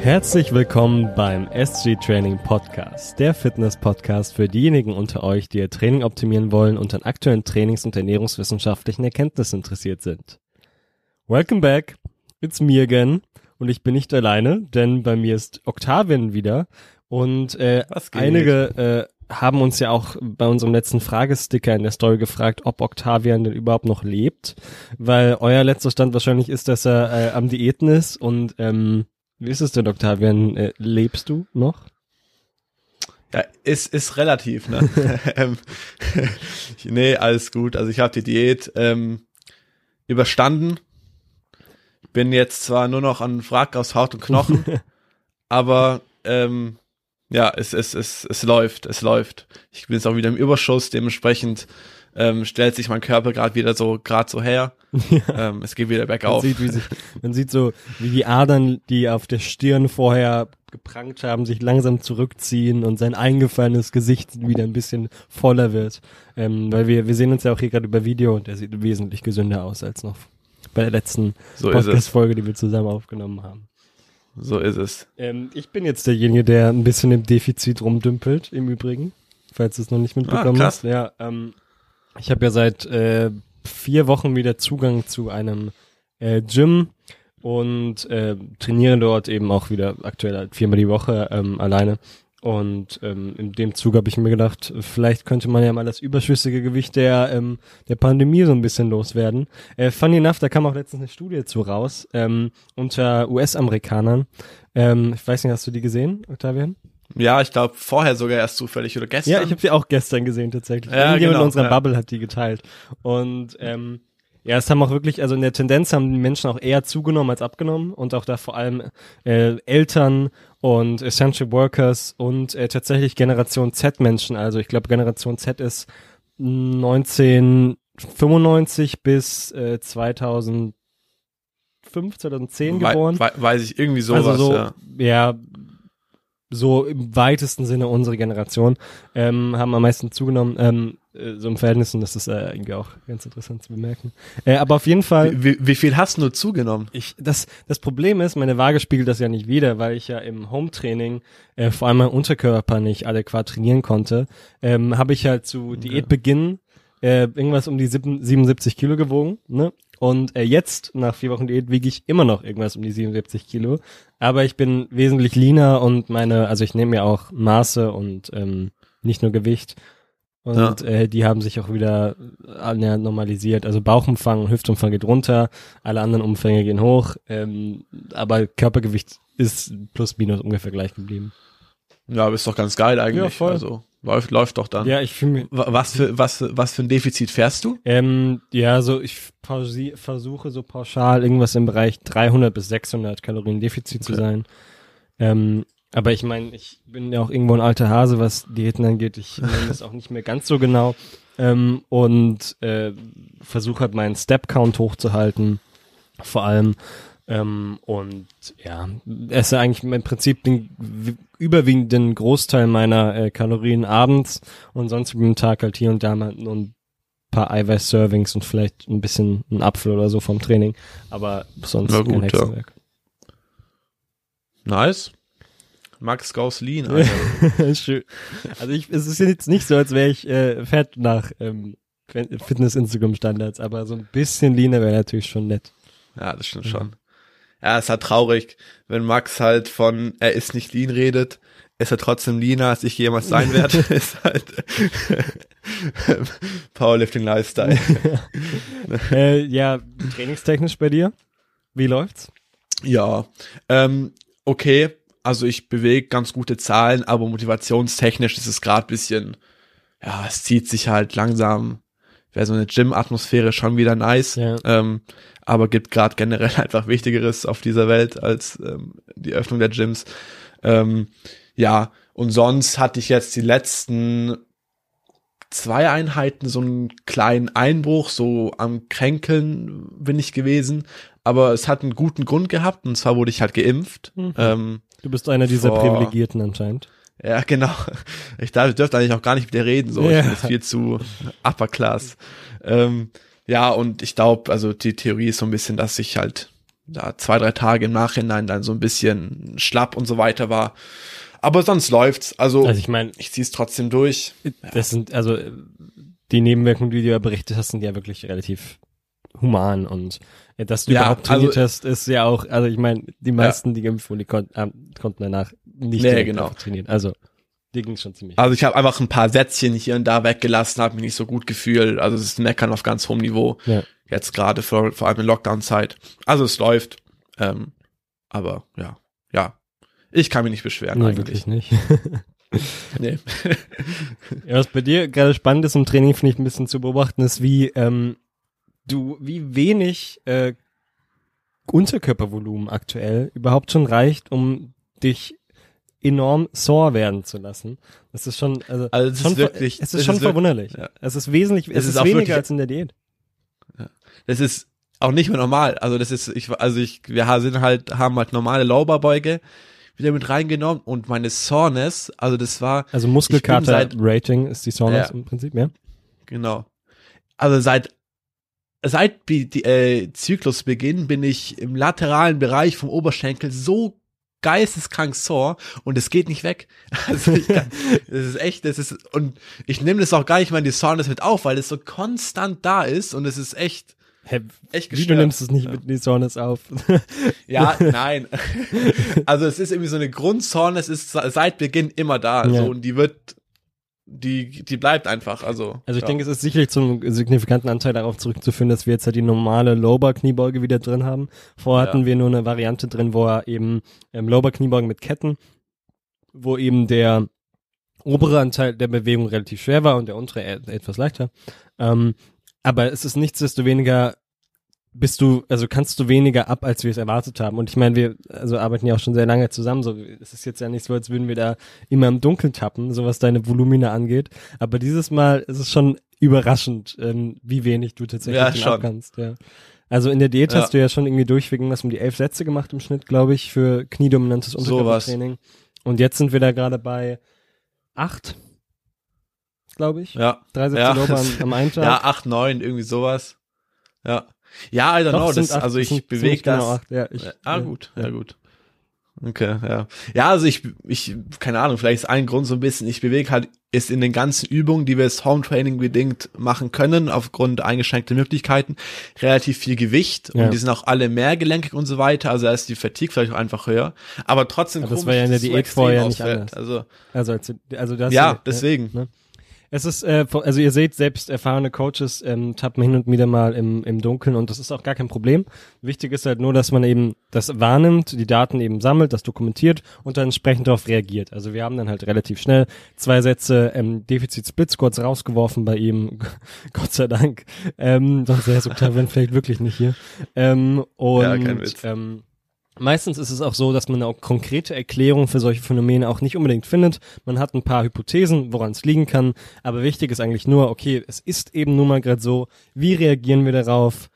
Herzlich willkommen beim SG Training Podcast, der Fitness Podcast für diejenigen unter euch, die ihr Training optimieren wollen und an aktuellen Trainings- und ernährungswissenschaftlichen Erkenntnissen interessiert sind. Welcome back, it's me again. Und ich bin nicht alleine, denn bei mir ist Octavian wieder. Und äh, einige äh, haben uns ja auch bei unserem letzten Fragesticker in der Story gefragt, ob Octavian denn überhaupt noch lebt, weil euer letzter Stand wahrscheinlich ist, dass er äh, am Diäten ist und ähm, wie ist es denn, Octavian? Äh, lebst du noch? Ja, ist, ist relativ, ne? ähm, nee, alles gut. Also ich habe die Diät ähm, überstanden. Bin jetzt zwar nur noch an Wrack aus Haut und Knochen, aber ähm, ja, es, es, es, es läuft, es läuft. Ich bin jetzt auch wieder im Überschuss, dementsprechend ähm, stellt sich mein Körper gerade wieder so gerade so her. Ja. Ähm, es geht wieder bergauf. Man sieht, wie sich, man sieht so, wie die Adern, die auf der Stirn vorher geprangt haben, sich langsam zurückziehen und sein eingefallenes Gesicht wieder ein bisschen voller wird. Ähm, weil wir, wir sehen uns ja auch hier gerade über Video und er sieht wesentlich gesünder aus als noch bei der letzten so Podcast-Folge, die wir zusammen aufgenommen haben. So ist es. Ähm, ich bin jetzt derjenige, der ein bisschen im Defizit rumdümpelt, im Übrigen, falls du es noch nicht mitbekommen ah, hast. Ja, ähm, ich habe ja seit äh, vier Wochen wieder Zugang zu einem äh, Gym und äh, trainiere dort eben auch wieder aktuell viermal die Woche ähm, alleine. Und ähm, in dem Zug habe ich mir gedacht, vielleicht könnte man ja mal das überschüssige Gewicht der ähm, der Pandemie so ein bisschen loswerden. Äh, funny enough, da kam auch letztens eine Studie zu raus ähm, unter US-Amerikanern. Ähm, ich weiß nicht, hast du die gesehen, Octavian? Ja, ich glaube vorher sogar erst zufällig oder gestern. Ja, ich habe sie auch gestern gesehen tatsächlich. Ja, Irgendjemand genau, in unserer ja. Bubble hat die geteilt. Und ähm, ja, es haben auch wirklich, also in der Tendenz haben die Menschen auch eher zugenommen als abgenommen und auch da vor allem äh, Eltern und Essential Workers und äh, tatsächlich Generation Z Menschen. Also ich glaube Generation Z ist 1995 bis äh, 2005, 2010 geboren. We weiß ich irgendwie sowas, also so, ja. ja so im weitesten Sinne unsere Generation, ähm, haben am meisten zugenommen, ähm, äh, so im Verhältnis, und das ist äh, irgendwie auch ganz interessant zu bemerken. Äh, aber auf jeden Fall. Wie, wie viel hast du zugenommen? Ich, das, das Problem ist, meine Waage spiegelt das ja nicht wieder, weil ich ja im Home-Training äh, vor allem mein Unterkörper nicht adäquat trainieren konnte, ähm, habe ich halt zu Diätbeginn äh, irgendwas um die 77 Kilo gewogen, ne? Und äh, jetzt, nach vier Wochen Diät, wiege ich immer noch irgendwas um die 77 Kilo. Aber ich bin wesentlich leaner und meine, also ich nehme ja auch Maße und ähm, nicht nur Gewicht. Und ja. äh, die haben sich auch wieder annähernd normalisiert. Also Bauchumfang, Hüftumfang geht runter, alle anderen Umfänge gehen hoch. Ähm, aber Körpergewicht ist plus minus ungefähr gleich geblieben. Ja, ist doch ganz geil eigentlich. Ja, voll. Also läuft, läuft doch dann. Ja, ich fühle mich. Was für, was, was für ein Defizit fährst du? Ähm, ja, so ich versuche so pauschal irgendwas im Bereich 300 bis 600 Kalorien Defizit okay. zu sein. Ähm, aber ich meine, ich bin ja auch irgendwo ein alter Hase, was Diäten angeht. Ich nehme das auch nicht mehr ganz so genau. Ähm, und äh, versuche halt meinen Step-Count hochzuhalten. Vor allem ähm, und ja, esse eigentlich im Prinzip den überwiegenden Großteil meiner äh, Kalorien abends und sonst über den Tag halt hier und da mal nur ein paar Eiweiß-Servings und vielleicht ein bisschen ein Apfel oder so vom Training, aber sonst Na gut, kein Hexenwerk. Ja. Nice. Max Gauss-Lean, Schön. Also ich, es ist jetzt nicht so, als wäre ich äh, fett nach ähm, Fitness-Instagram-Standards, aber so ein bisschen leaner wäre natürlich schon nett. Ja, das stimmt mhm. schon ja, ist halt traurig, wenn Max halt von er ist nicht lean redet, ist er trotzdem leaner, als ich jemals sein werde. ist halt Powerlifting Lifestyle. äh, ja, trainingstechnisch bei dir? Wie läuft's? Ja, ähm, okay. Also ich bewege ganz gute Zahlen, aber motivationstechnisch ist es gerade bisschen, ja, es zieht sich halt langsam. Wäre so eine Gym-Atmosphäre schon wieder nice. Ja. Ähm, aber gibt gerade generell einfach Wichtigeres auf dieser Welt als ähm, die Öffnung der Gyms. Ähm, ja, und sonst hatte ich jetzt die letzten zwei Einheiten so einen kleinen Einbruch, so am Kränkeln bin ich gewesen, aber es hat einen guten Grund gehabt und zwar wurde ich halt geimpft. Mhm. Ähm, du bist einer dieser vor, Privilegierten anscheinend. Ja, genau. Ich darf, ich dürfte eigentlich auch gar nicht mit dir reden, so. Ja. Ich bin jetzt viel zu upper class. Ähm, ja, und ich glaube, also die Theorie ist so ein bisschen, dass ich halt da zwei, drei Tage im Nachhinein dann so ein bisschen schlapp und so weiter war. Aber sonst läuft's. Also, Also ich meine, ich zieh's trotzdem durch. das sind, also die Nebenwirkungen, die du ja berichtet hast, sind ja wirklich relativ human und äh, dass du Ja, überhaupt trainiert also- hast, ist ja auch, also ich meine, die meisten, die geimpft wurden, die kon äh, konnten danach nicht Nee, genau. trainieren. Also, dir ging schon ziemlich. Also ich habe einfach ein paar Sätzchen hier und da weggelassen, habe mich nicht so gut gefühlt. Also es ist Meckern auf ganz hohem Niveau. Ja. Jetzt gerade vor, vor allem in Lockdown-Zeit. Also es läuft. Ähm, aber ja, ja. Ich kann mich nicht beschweren nee, eigentlich. wirklich nicht. Nee. Ja, was bei dir gerade spannend ist im Training, finde ich ein bisschen zu beobachten, ist, wie ähm, du, wie wenig äh, Unterkörpervolumen aktuell überhaupt schon reicht, um dich enorm sore werden zu lassen. Das ist schon, also, Also es schon ist wirklich, es ist schon wirklich- verwunderlich. ja. Es ist wesentlich, es, Es ist, ist weniger wirklich- als in der Diät. das ist auch nicht mehr normal. Also das ist, ich, also ich, wir sind halt, haben halt normale Lauberbeuge wieder mit reingenommen und meine Soreness, also das war, Also Muskelkater-Rating ist die Soreness Ja. im Prinzip, ja? Genau. Also seit seit äh, Zyklusbeginn bin ich im lateralen Bereich vom Oberschenkel so geisteskrank sore und es geht nicht weg. Also ich kann, das ist echt, das ist und ich nehme das auch gar nicht mal in die Soreness mit auf, weil es so konstant da ist und es ist echt Hä, echt wie du gestört. nimmst es nicht Ja. mit in die Soreness auf? Ja, nein. Also es ist irgendwie so eine Grundsoreness ist seit Beginn immer da, Ja. so und die wird die die bleibt einfach, also Also ich ja. denke, es ist sicherlich zum signifikanten Anteil darauf zurückzuführen, dass wir jetzt halt die normale Lower-Kniebeuge wieder drin haben. Vorher Ja. hatten wir nur eine Variante drin, wo er eben ähm, Lower-Kniebeugen mit Ketten, wo eben der obere Anteil der Bewegung relativ schwer war und der untere e etwas leichter. Ähm, aber es ist nichtsdestoweniger bist du, also kannst du weniger ab, als wir es erwartet haben. Und ich meine, wir also arbeiten ja auch schon sehr lange zusammen. So, es ist jetzt ja nicht so, als würden wir da immer im Dunkeln tappen, so was deine Volumina angeht. Aber dieses Mal ist es schon überraschend, ähm, wie wenig du tatsächlich Ja, schon abkannst. Ja. Also in der Diät Ja. hast du ja schon irgendwie durchweg irgendwas um die elf Sätze gemacht im Schnitt, glaube ich, für kniedominantes. Unterkörpertraining. Und jetzt sind wir da gerade bei acht, glaube ich. ja. Drei Sätze Ja. Am einen Tag. Ja, acht, neun, irgendwie sowas. Ja. Ja, I don't Doch, know, das, acht, also ich bewege ziemlich das. Genau acht, ja, ich, ah, ja, gut, ja, gut. Okay, ja. Ja, also ich, ich, keine Ahnung, vielleicht ist ein Grund so ein bisschen, ich bewege halt, ist in den ganzen Übungen, die wir jetzt Home Training bedingt machen können, aufgrund eingeschränkter Möglichkeiten, relativ viel Gewicht Ja. und die sind auch alle mehrgelenkig und so weiter, also da ist die Fatigue vielleicht auch einfach höher, aber trotzdem Aber das komisch, war ja in der Diät vorher nicht anders. Also, Also, als, also das, ja, deswegen. ne? Es ist, äh, also ihr seht, selbst erfahrene Coaches ähm, tappen hin und wieder mal im, im Dunkeln und das ist auch gar kein Problem. Wichtig ist halt nur, dass man eben das wahrnimmt, die Daten eben sammelt, das dokumentiert und dann entsprechend darauf reagiert. Also wir haben dann halt relativ schnell zwei Sätze ähm, Defizit Split Squats rausgeworfen bei ihm, Gott sei Dank. Ähm, sonst wäre es Octavian vielleicht wirklich nicht hier. Ähm, und Ja. Ähm, Meistens ist es auch so, dass man eine konkrete Erklärung für solche Phänomene auch nicht unbedingt findet. Man hat ein paar Hypothesen, woran es liegen kann, aber wichtig ist eigentlich nur, okay, es ist eben nun mal gerade so, wie reagieren wir darauf?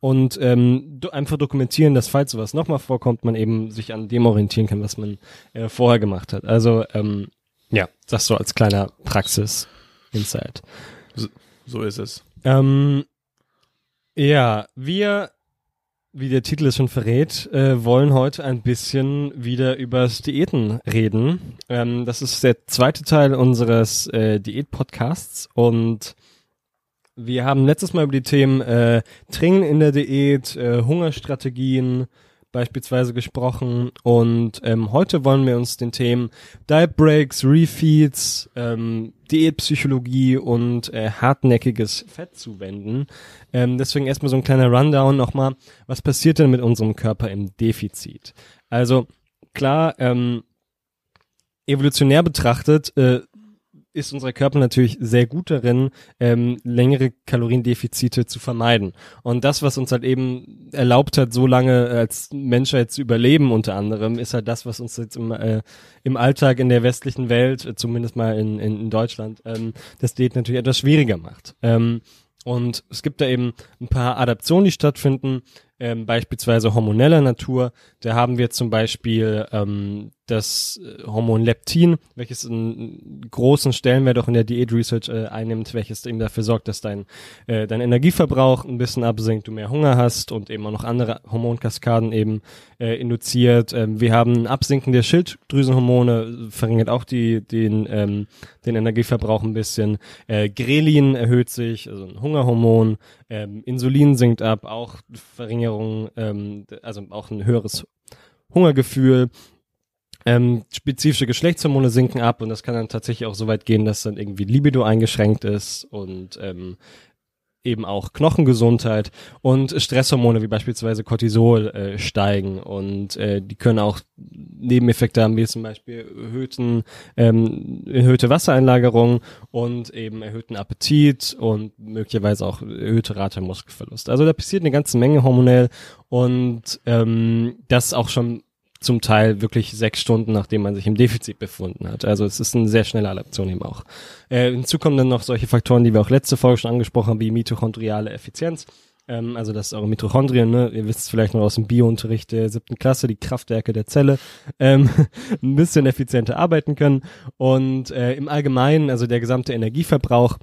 Und ähm, do einfach dokumentieren, dass falls sowas nochmal vorkommt, man eben sich an dem orientieren kann, was man äh, vorher gemacht hat. Also ähm, ja, das so als kleiner Praxis-Insight. So ist es. Ähm, ja, wir, wie der Titel es schon verrät, äh, wollen heute ein bisschen wieder übers Diäten reden. Ähm, das ist der zweite Teil unseres äh, Diät-Podcasts und wir haben letztes Mal über die Themen äh, Trinken in der Diät, äh, Hungerstrategien beispielsweise gesprochen und ähm, heute wollen wir uns den Themen Diet Breaks, Refeeds, ähm, Diätpsychologie und äh, hartnäckiges Fett zuwenden. Ähm, deswegen erstmal so ein kleiner Rundown nochmal. Was passiert denn mit unserem Körper im Defizit? Also klar, ähm, evolutionär betrachtet äh, ist unser Körper natürlich sehr gut darin, ähm, längere Kaloriendefizite zu vermeiden. Und das, was uns halt eben erlaubt hat, so lange als Menschheit zu überleben, unter anderem, ist halt das, was uns jetzt im, äh, im Alltag in der westlichen Welt, äh, zumindest mal in, in, in Deutschland, ähm, das Diät natürlich etwas schwieriger macht. Ähm, und es gibt da eben ein paar Adaptionen, die stattfinden, ähm, beispielsweise hormoneller Natur. Da haben wir zum Beispiel ähm, das äh, Hormon Leptin, welches einen großen Stellenwert auch in der Diät Research äh, einnimmt, welches eben dafür sorgt, dass dein, äh, dein Energieverbrauch ein bisschen absinkt, du mehr Hunger hast und eben auch noch andere Hormonkaskaden eben äh, induziert. Ähm, wir haben ein Absinken der Schilddrüsenhormone, verringert auch die, den, ähm, den Energieverbrauch ein bisschen. Äh, Grelin erhöht sich, also ein Hungerhormon. Ähm, Insulin sinkt ab, auch Verringerung, ähm, also auch ein höheres Hungergefühl. Ähm, spezifische Geschlechtshormone sinken ab und das kann dann tatsächlich auch so weit gehen, dass dann irgendwie Libido eingeschränkt ist und ähm, eben auch Knochengesundheit und Stresshormone wie beispielsweise Cortisol äh, steigen und äh, die können auch Nebeneffekte haben, wie zum Beispiel erhöhten, ähm, erhöhte Wassereinlagerung und eben erhöhten Appetit und möglicherweise auch erhöhte Rate Muskelverlust. Also da passiert eine ganze Menge hormonell und ähm, das auch schon zum Teil wirklich sechs Stunden, nachdem man sich im Defizit befunden hat. Also es ist eine sehr schnelle Adaption eben auch. Äh, hinzu kommen dann noch solche Faktoren, die wir auch letzte Folge schon angesprochen haben, wie mitochondriale Effizienz. Ähm, also dass eure Mitochondrien, ne, ihr wisst es vielleicht noch aus dem Biounterricht der siebten Klasse, die Kraftwerke der Zelle, ähm, ein bisschen effizienter arbeiten können. Und äh, im Allgemeinen, also der gesamte Energieverbrauch,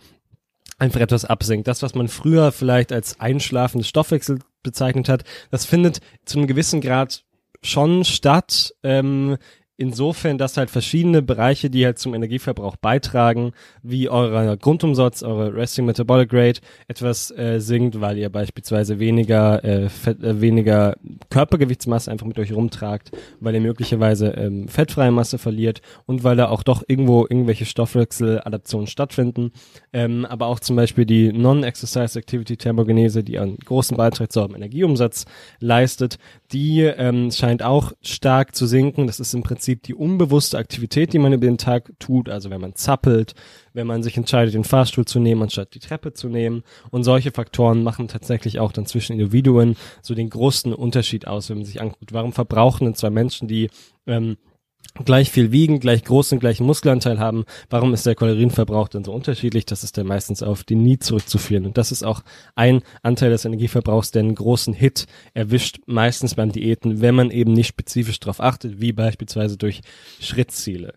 einfach etwas absinkt. Das, was man früher vielleicht als einschlafendes Stoffwechsel bezeichnet hat, das findet zu einem gewissen Grad schon statt. Ähm, insofern, dass halt verschiedene Bereiche, die halt zum Energieverbrauch beitragen, wie euer Grundumsatz, eure Resting Metabolic Rate etwas äh, sinkt, weil ihr beispielsweise weniger äh, Fett, äh, weniger Körpergewichtsmasse einfach mit euch rumtragt, weil ihr möglicherweise ähm, fettfreie Masse verliert und weil da auch doch irgendwo irgendwelche Stoffwechseladaptionen stattfinden. Ähm, aber auch zum Beispiel die Non-Exercise Activity Thermogenese, die einen großen Beitrag zu eurem Energieumsatz leistet, die ähm, scheint auch stark zu sinken. Das ist im Prinzip die unbewusste Aktivität, die man über den Tag tut. Also wenn man zappelt, wenn man sich entscheidet, den Fahrstuhl zu nehmen, anstatt die Treppe zu nehmen. Und solche Faktoren machen tatsächlich auch dann zwischen Individuen so den großen Unterschied aus, wenn man sich anguckt, warum verbrauchen denn zwei Menschen, die ähm, gleich viel wiegen, gleich großen, gleichen Muskelanteil haben, warum ist der Kalorienverbrauch dann so unterschiedlich? Das ist dann meistens auf die Nie zurückzuführen. Und das ist auch ein Anteil des Energieverbrauchs, der einen großen Hit erwischt, meistens beim Diäten, wenn man eben nicht spezifisch darauf achtet, wie beispielsweise durch Schrittziele.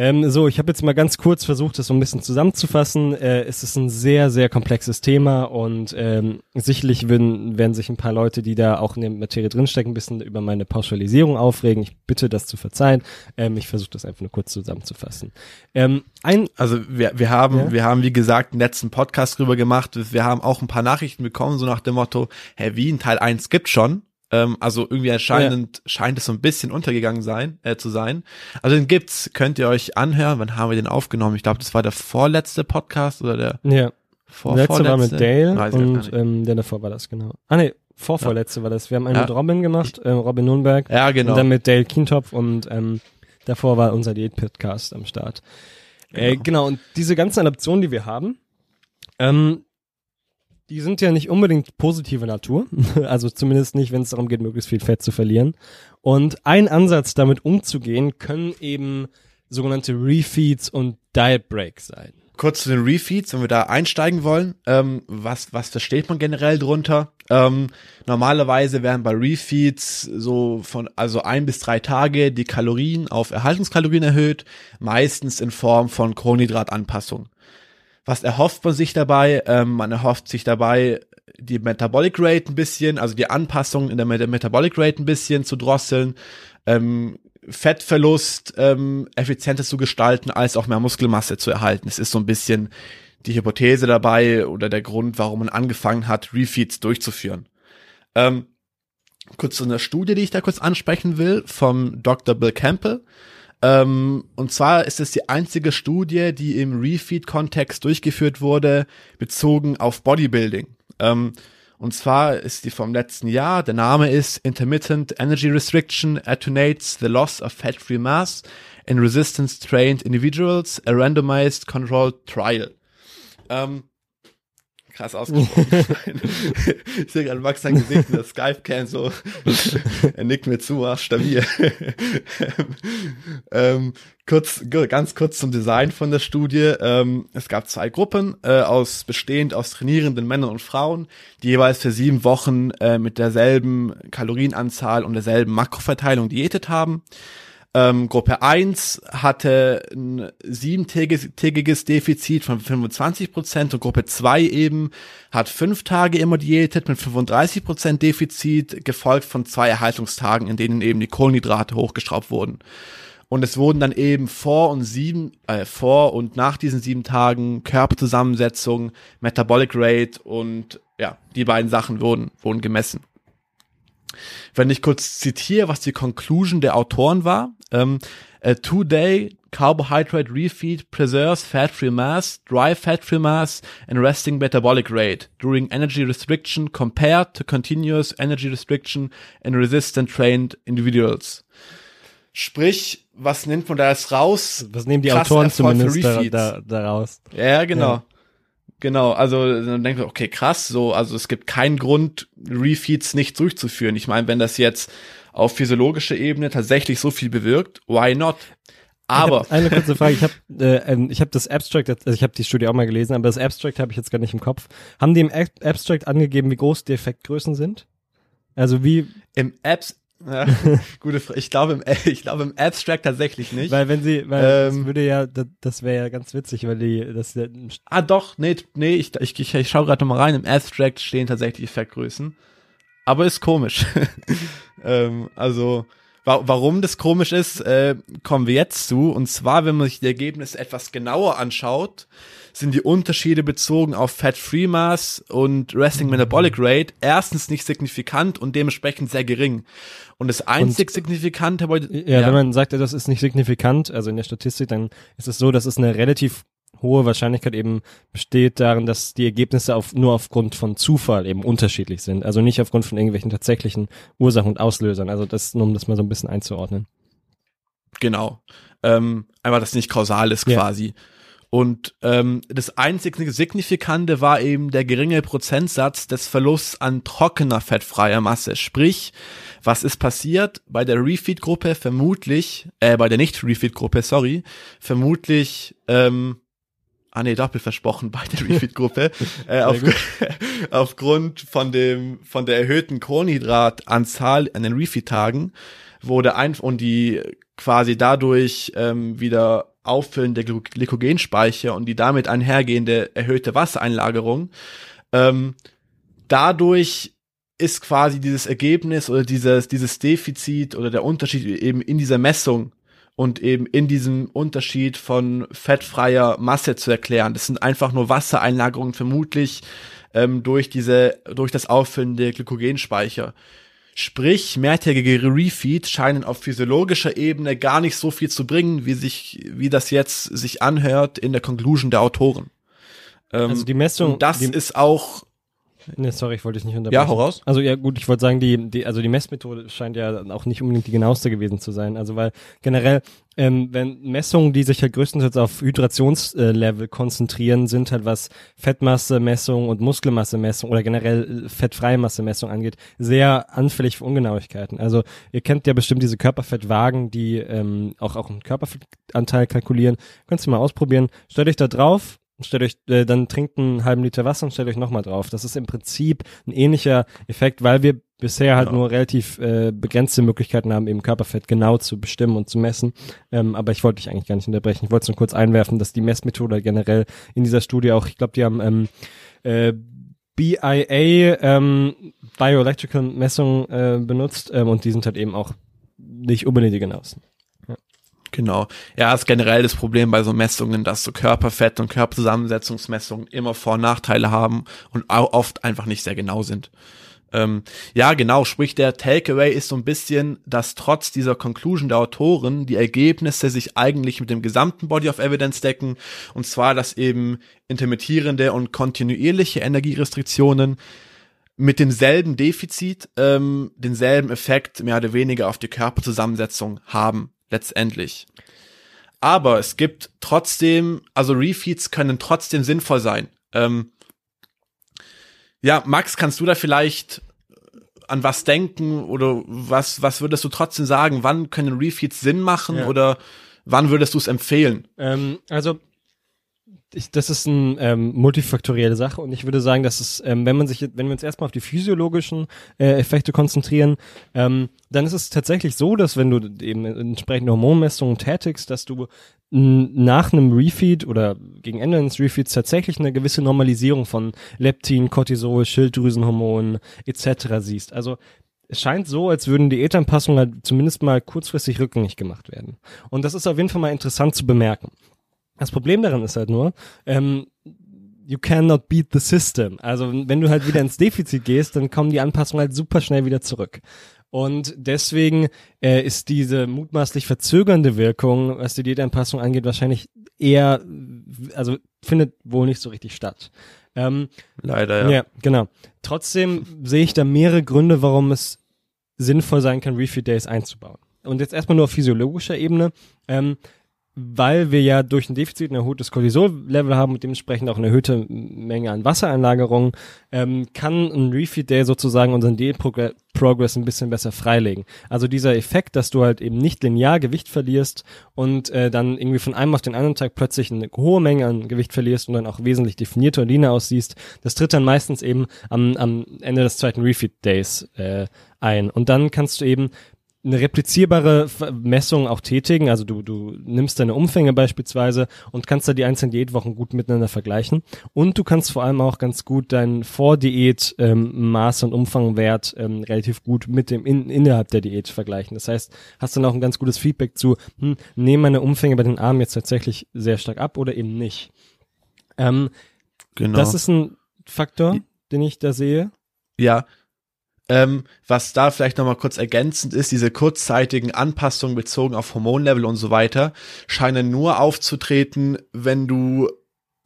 Ähm, so, ich habe jetzt mal ganz kurz versucht, das so ein bisschen zusammenzufassen. Äh, es ist ein sehr, sehr komplexes Thema und ähm, sicherlich würden, werden sich ein paar Leute, die da auch in der Materie drinstecken, ein bisschen über meine Pauschalisierung aufregen. Ich bitte das zu verzeihen. Ähm, ich versuche das einfach nur kurz zusammenzufassen. Ähm, ein also wir, wir haben, ja? wir haben, wie gesagt, einen letzten Podcast drüber gemacht. Wir haben auch ein paar Nachrichten bekommen, so nach dem Motto, Herr Wien, Teil 1 gibt schon. Ähm, also irgendwie anscheinend ja. scheint es so ein bisschen untergegangen sein, äh, zu sein. Also den gibt's, könnt ihr euch anhören. Wann haben wir den aufgenommen? Ich glaube, das war der vorletzte Podcast oder der ja. vorvorletzte. Letzte war mit Dale und ähm, der davor war das, genau. Ah nee, vorvorletzte ja. war das. Wir haben einen ja. mit Robin gemacht, äh, Robin Nürnberg. Ja, genau. Und dann mit Dale Kientopf und ähm, davor war unser Diät-Podcast am Start. Genau. Äh, genau, und diese ganzen Adaptionen, die wir haben, ähm, die sind ja nicht unbedingt positive Natur, also zumindest nicht, wenn es darum geht, möglichst viel Fett zu verlieren. Und ein Ansatz, damit umzugehen, können eben sogenannte Refeeds und Diet Breaks sein. Kurz zu den Refeeds, wenn wir da einsteigen wollen. Ähm, was, was versteht man generell drunter? Ähm, normalerweise werden bei Refeeds so von, also ein bis drei Tage die Kalorien auf Erhaltungskalorien erhöht, meistens in Form von Kohlenhydratanpassung. Was erhofft man sich dabei? Ähm, man erhofft sich dabei, die Metabolic Rate ein bisschen, also die Anpassung in der Metabolic Rate ein bisschen zu drosseln, ähm, Fettverlust ähm, effizienter zu gestalten, als auch mehr Muskelmasse zu erhalten. Es ist so ein bisschen die Hypothese dabei oder der Grund, warum man angefangen hat, Refeeds durchzuführen. Ähm, kurz zu einer Studie, die ich da kurz ansprechen will, vom Dr. Bill Campbell. Ähm, und zwar ist es die einzige Studie, die im Refeed-Kontext durchgeführt wurde, bezogen auf Bodybuilding. Ähm, und zwar ist die vom letzten Jahr, der Name ist Intermittent Energy Restriction Attenuates the Loss of Fat-Free Mass in Resistance Trained Individuals, a Randomized Controlled Trial. Ähm, krass ausgesprochen. ich sehe gerade Max sein Gesicht in der Skype-Can so. er nickt mir zu, ach, stabil. ähm, kurz, ganz kurz zum Design von der Studie. Ähm, es gab zwei Gruppen, äh, aus, bestehend aus trainierenden Männern und Frauen, die jeweils für sieben Wochen äh, mit derselben Kalorienanzahl und derselben Makroverteilung diätet haben. Ähm, Gruppe 1 hatte ein siebentägiges Defizit von 25 Prozent und Gruppe 2 eben hat fünf Tage immer diätet mit 35 Prozent Defizit, gefolgt von zwei Erhaltungstagen, in denen eben die Kohlenhydrate hochgeschraubt wurden. Und es wurden dann eben vor und sieben, äh, vor und nach diesen sieben Tagen Körperzusammensetzung, Metabolic Rate und ja, die beiden Sachen wurden, wurden gemessen. Wenn ich kurz zitiere, was die Conclusion der Autoren war, ähm, a two-day carbohydrate refeed preserves fat-free mass, dry fat-free mass and resting metabolic rate during energy restriction compared to continuous energy restriction in resistant trained individuals. Sprich, was nimmt man da jetzt raus? Was nehmen die Autoren zumindest da, da, daraus? Ja, genau. Ja. Genau, also dann denkt man, okay, krass, so, also es gibt keinen Grund, Refeeds nicht durchzuführen. Ich meine, wenn das jetzt auf physiologischer Ebene tatsächlich so viel bewirkt, why not? Aber eine kurze Frage, ich habe äh, ähm, ich habe das Abstract, also ich habe die Studie auch mal gelesen, aber das Abstract habe ich jetzt gar nicht im Kopf. Haben die im Abstract angegeben, wie groß die Effektgrößen sind? Also wie im Abs ja, gute Frage. Ich glaube im, ich glaube im Abstract tatsächlich nicht. Weil wenn sie, weil ähm, das würde ja, das, das wäre ja ganz witzig, weil die, das. Ah doch, nee, nee, ich, ich, ich, ich schaue gerade nochmal rein. Im Abstract stehen tatsächlich Effektgrößen, aber ist komisch. ähm, also wa warum das komisch ist, äh, kommen wir jetzt zu. Und zwar, wenn man sich die Ergebnisse etwas genauer anschaut, sind die Unterschiede bezogen auf Fat-Free Mass und Resting mhm. Metabolic Rate erstens nicht signifikant und dementsprechend sehr gering. Und das einzig und, Signifikante ja, ja, wenn man sagt, das ist nicht signifikant, also in der Statistik, dann ist es so, dass es eine relativ hohe Wahrscheinlichkeit eben besteht darin, dass die Ergebnisse auf, nur aufgrund von Zufall eben unterschiedlich sind. Also nicht aufgrund von irgendwelchen tatsächlichen Ursachen und Auslösern. Also das, nur um das mal so ein bisschen einzuordnen. Genau. Ähm, einfach, dass nicht kausal ist quasi. Und ähm, das einzige Signifikante war eben der geringe Prozentsatz des Verlusts an trockener fettfreier Masse. Sprich, was ist passiert? Bei der Refeed-Gruppe vermutlich, äh, bei der Nicht-Refeed-Gruppe, sorry, vermutlich, ähm, ah nee, doppelt versprochen bei der Refeed-Gruppe, äh, auf, aufgrund von dem, von der erhöhten Kohlenhydratanzahl an den Refeed-Tagen wurde ein, und die quasi dadurch ähm, wieder Auffüllen der Glykogenspeicher und die damit einhergehende erhöhte Wassereinlagerung. Ähm, dadurch ist quasi dieses Ergebnis oder dieses, dieses Defizit oder der Unterschied eben in dieser Messung und eben in diesem Unterschied von fettfreier Masse zu erklären. Das sind einfach nur Wassereinlagerungen vermutlich ähm, durch diese, durch das Auffüllen der Glykogenspeicher. Sprich, mehrtägige Refeeds scheinen auf physiologischer Ebene gar nicht so viel zu bringen, wie sich, wie das jetzt sich anhört in der Conclusion der Autoren. Ähm, also die Messung. das die, ist auch Ne, sorry, ich wollte dich nicht unterbrechen. Ja, hau raus. Also ja gut, ich wollte sagen, die, die, also die Messmethode scheint ja auch nicht unbedingt die genaueste gewesen zu sein. Also weil generell, ähm, wenn Messungen, die sich ja größtenteils auf Hydrationslevel konzentrieren, sind halt was Fettmassemessung und Muskelmassemessung oder generell äh, fettfreie Massemessung angeht, sehr anfällig für Ungenauigkeiten. Also ihr kennt ja bestimmt diese Körperfettwagen, die ähm, auch, auch einen Körperfettanteil kalkulieren. Könnt ihr mal ausprobieren. Stellt euch da drauf, stellt euch, äh, dann trinkt einen halben Liter Wasser und stellt euch nochmal drauf. Das ist im Prinzip ein ähnlicher Effekt, weil wir bisher halt ja. nur relativ äh, begrenzte Möglichkeiten haben, eben Körperfett genau zu bestimmen und zu messen. Ähm, aber ich wollte dich eigentlich gar nicht unterbrechen. Ich wollte es nur kurz einwerfen, dass die Messmethode generell in dieser Studie auch, ich glaube, die haben ähm, äh, BIA ähm, Bioelectrical Messungen äh, benutzt ähm, und die sind halt eben auch nicht unbedingt die genauesten. Genau. Ja, ist generell das Problem bei so Messungen, dass so Körperfett und Körperzusammensetzungsmessungen immer Vor- und Nachteile haben und oft einfach nicht sehr genau sind. Ähm, ja, genau, sprich der Takeaway ist so ein bisschen, dass trotz dieser Conclusion der Autoren die Ergebnisse sich eigentlich mit dem gesamten Body of Evidence decken und zwar, dass eben intermittierende und kontinuierliche Energierestriktionen mit demselben Defizit ähm, denselben Effekt mehr oder weniger auf die Körperzusammensetzung haben letztendlich. Aber es gibt trotzdem, also Refeeds können trotzdem sinnvoll sein. Ähm, ja, Max, kannst du da vielleicht an was denken oder was, was würdest du trotzdem sagen? Wann können Refeeds Sinn machen ja. oder wann würdest du es empfehlen? Ähm, also ich, das ist eine ähm, multifaktorielle Sache und ich würde sagen, dass es, ähm, wenn man sich, wenn wir uns erstmal auf die physiologischen äh, Effekte konzentrieren, ähm, dann ist es tatsächlich so, dass wenn du eben entsprechende Hormonmessungen tätigst, dass du nach einem Refeed oder gegen Ende eines Refeeds tatsächlich eine gewisse Normalisierung von Leptin, Cortisol, Schilddrüsenhormonen etc. siehst. Also es scheint so, als würden Diätanpassungen halt zumindest mal kurzfristig rückgängig gemacht werden. Und das ist auf jeden Fall mal interessant zu bemerken. Das Problem daran ist halt nur, ähm, you cannot beat the system. Also wenn du halt wieder ins Defizit gehst, dann kommen die Anpassungen halt super schnell wieder zurück. Und deswegen äh, ist diese mutmaßlich verzögernde Wirkung, was die Diätanpassung angeht, wahrscheinlich eher, also findet wohl nicht so richtig statt. Ähm, Leider, ja. Ja, genau. Trotzdem sehe ich da mehrere Gründe, warum es sinnvoll sein kann, Refeed Days einzubauen. Und jetzt erstmal nur auf physiologischer Ebene. Ähm, weil wir ja durch ein Defizit ein erhöhtes Cortisol-Level haben und dementsprechend auch eine erhöhte Menge an Wassereinlagerung, ähm, kann ein Refeed Day sozusagen unseren Diät-Progress ein bisschen besser freilegen. Also dieser Effekt, dass du halt eben nicht linear Gewicht verlierst und äh, dann irgendwie von einem auf den anderen Tag plötzlich eine hohe Menge an Gewicht verlierst und dann auch wesentlich definierter und leaner aussiehst, das tritt dann meistens eben am, am Ende des zweiten Refeed Days äh, ein. Und dann kannst du eben eine replizierbare Messung auch tätigen. Also du, du nimmst deine Umfänge beispielsweise und kannst da die einzelnen Diätwochen gut miteinander vergleichen. Und du kannst vor allem auch ganz gut deinen Vordiät ähm, Maß und Umfangwert ähm, relativ gut mit dem in, innerhalb der Diät vergleichen. Das heißt, hast dann auch ein ganz gutes Feedback zu, hm, nehmen meine Umfänge bei den Armen jetzt tatsächlich sehr stark ab oder eben nicht. Ähm, genau. Das ist ein Faktor, den ich da sehe. Ja, ähm, was da vielleicht nochmal kurz ergänzend ist, diese kurzzeitigen Anpassungen bezogen auf Hormonlevel und so weiter, scheinen nur aufzutreten, wenn du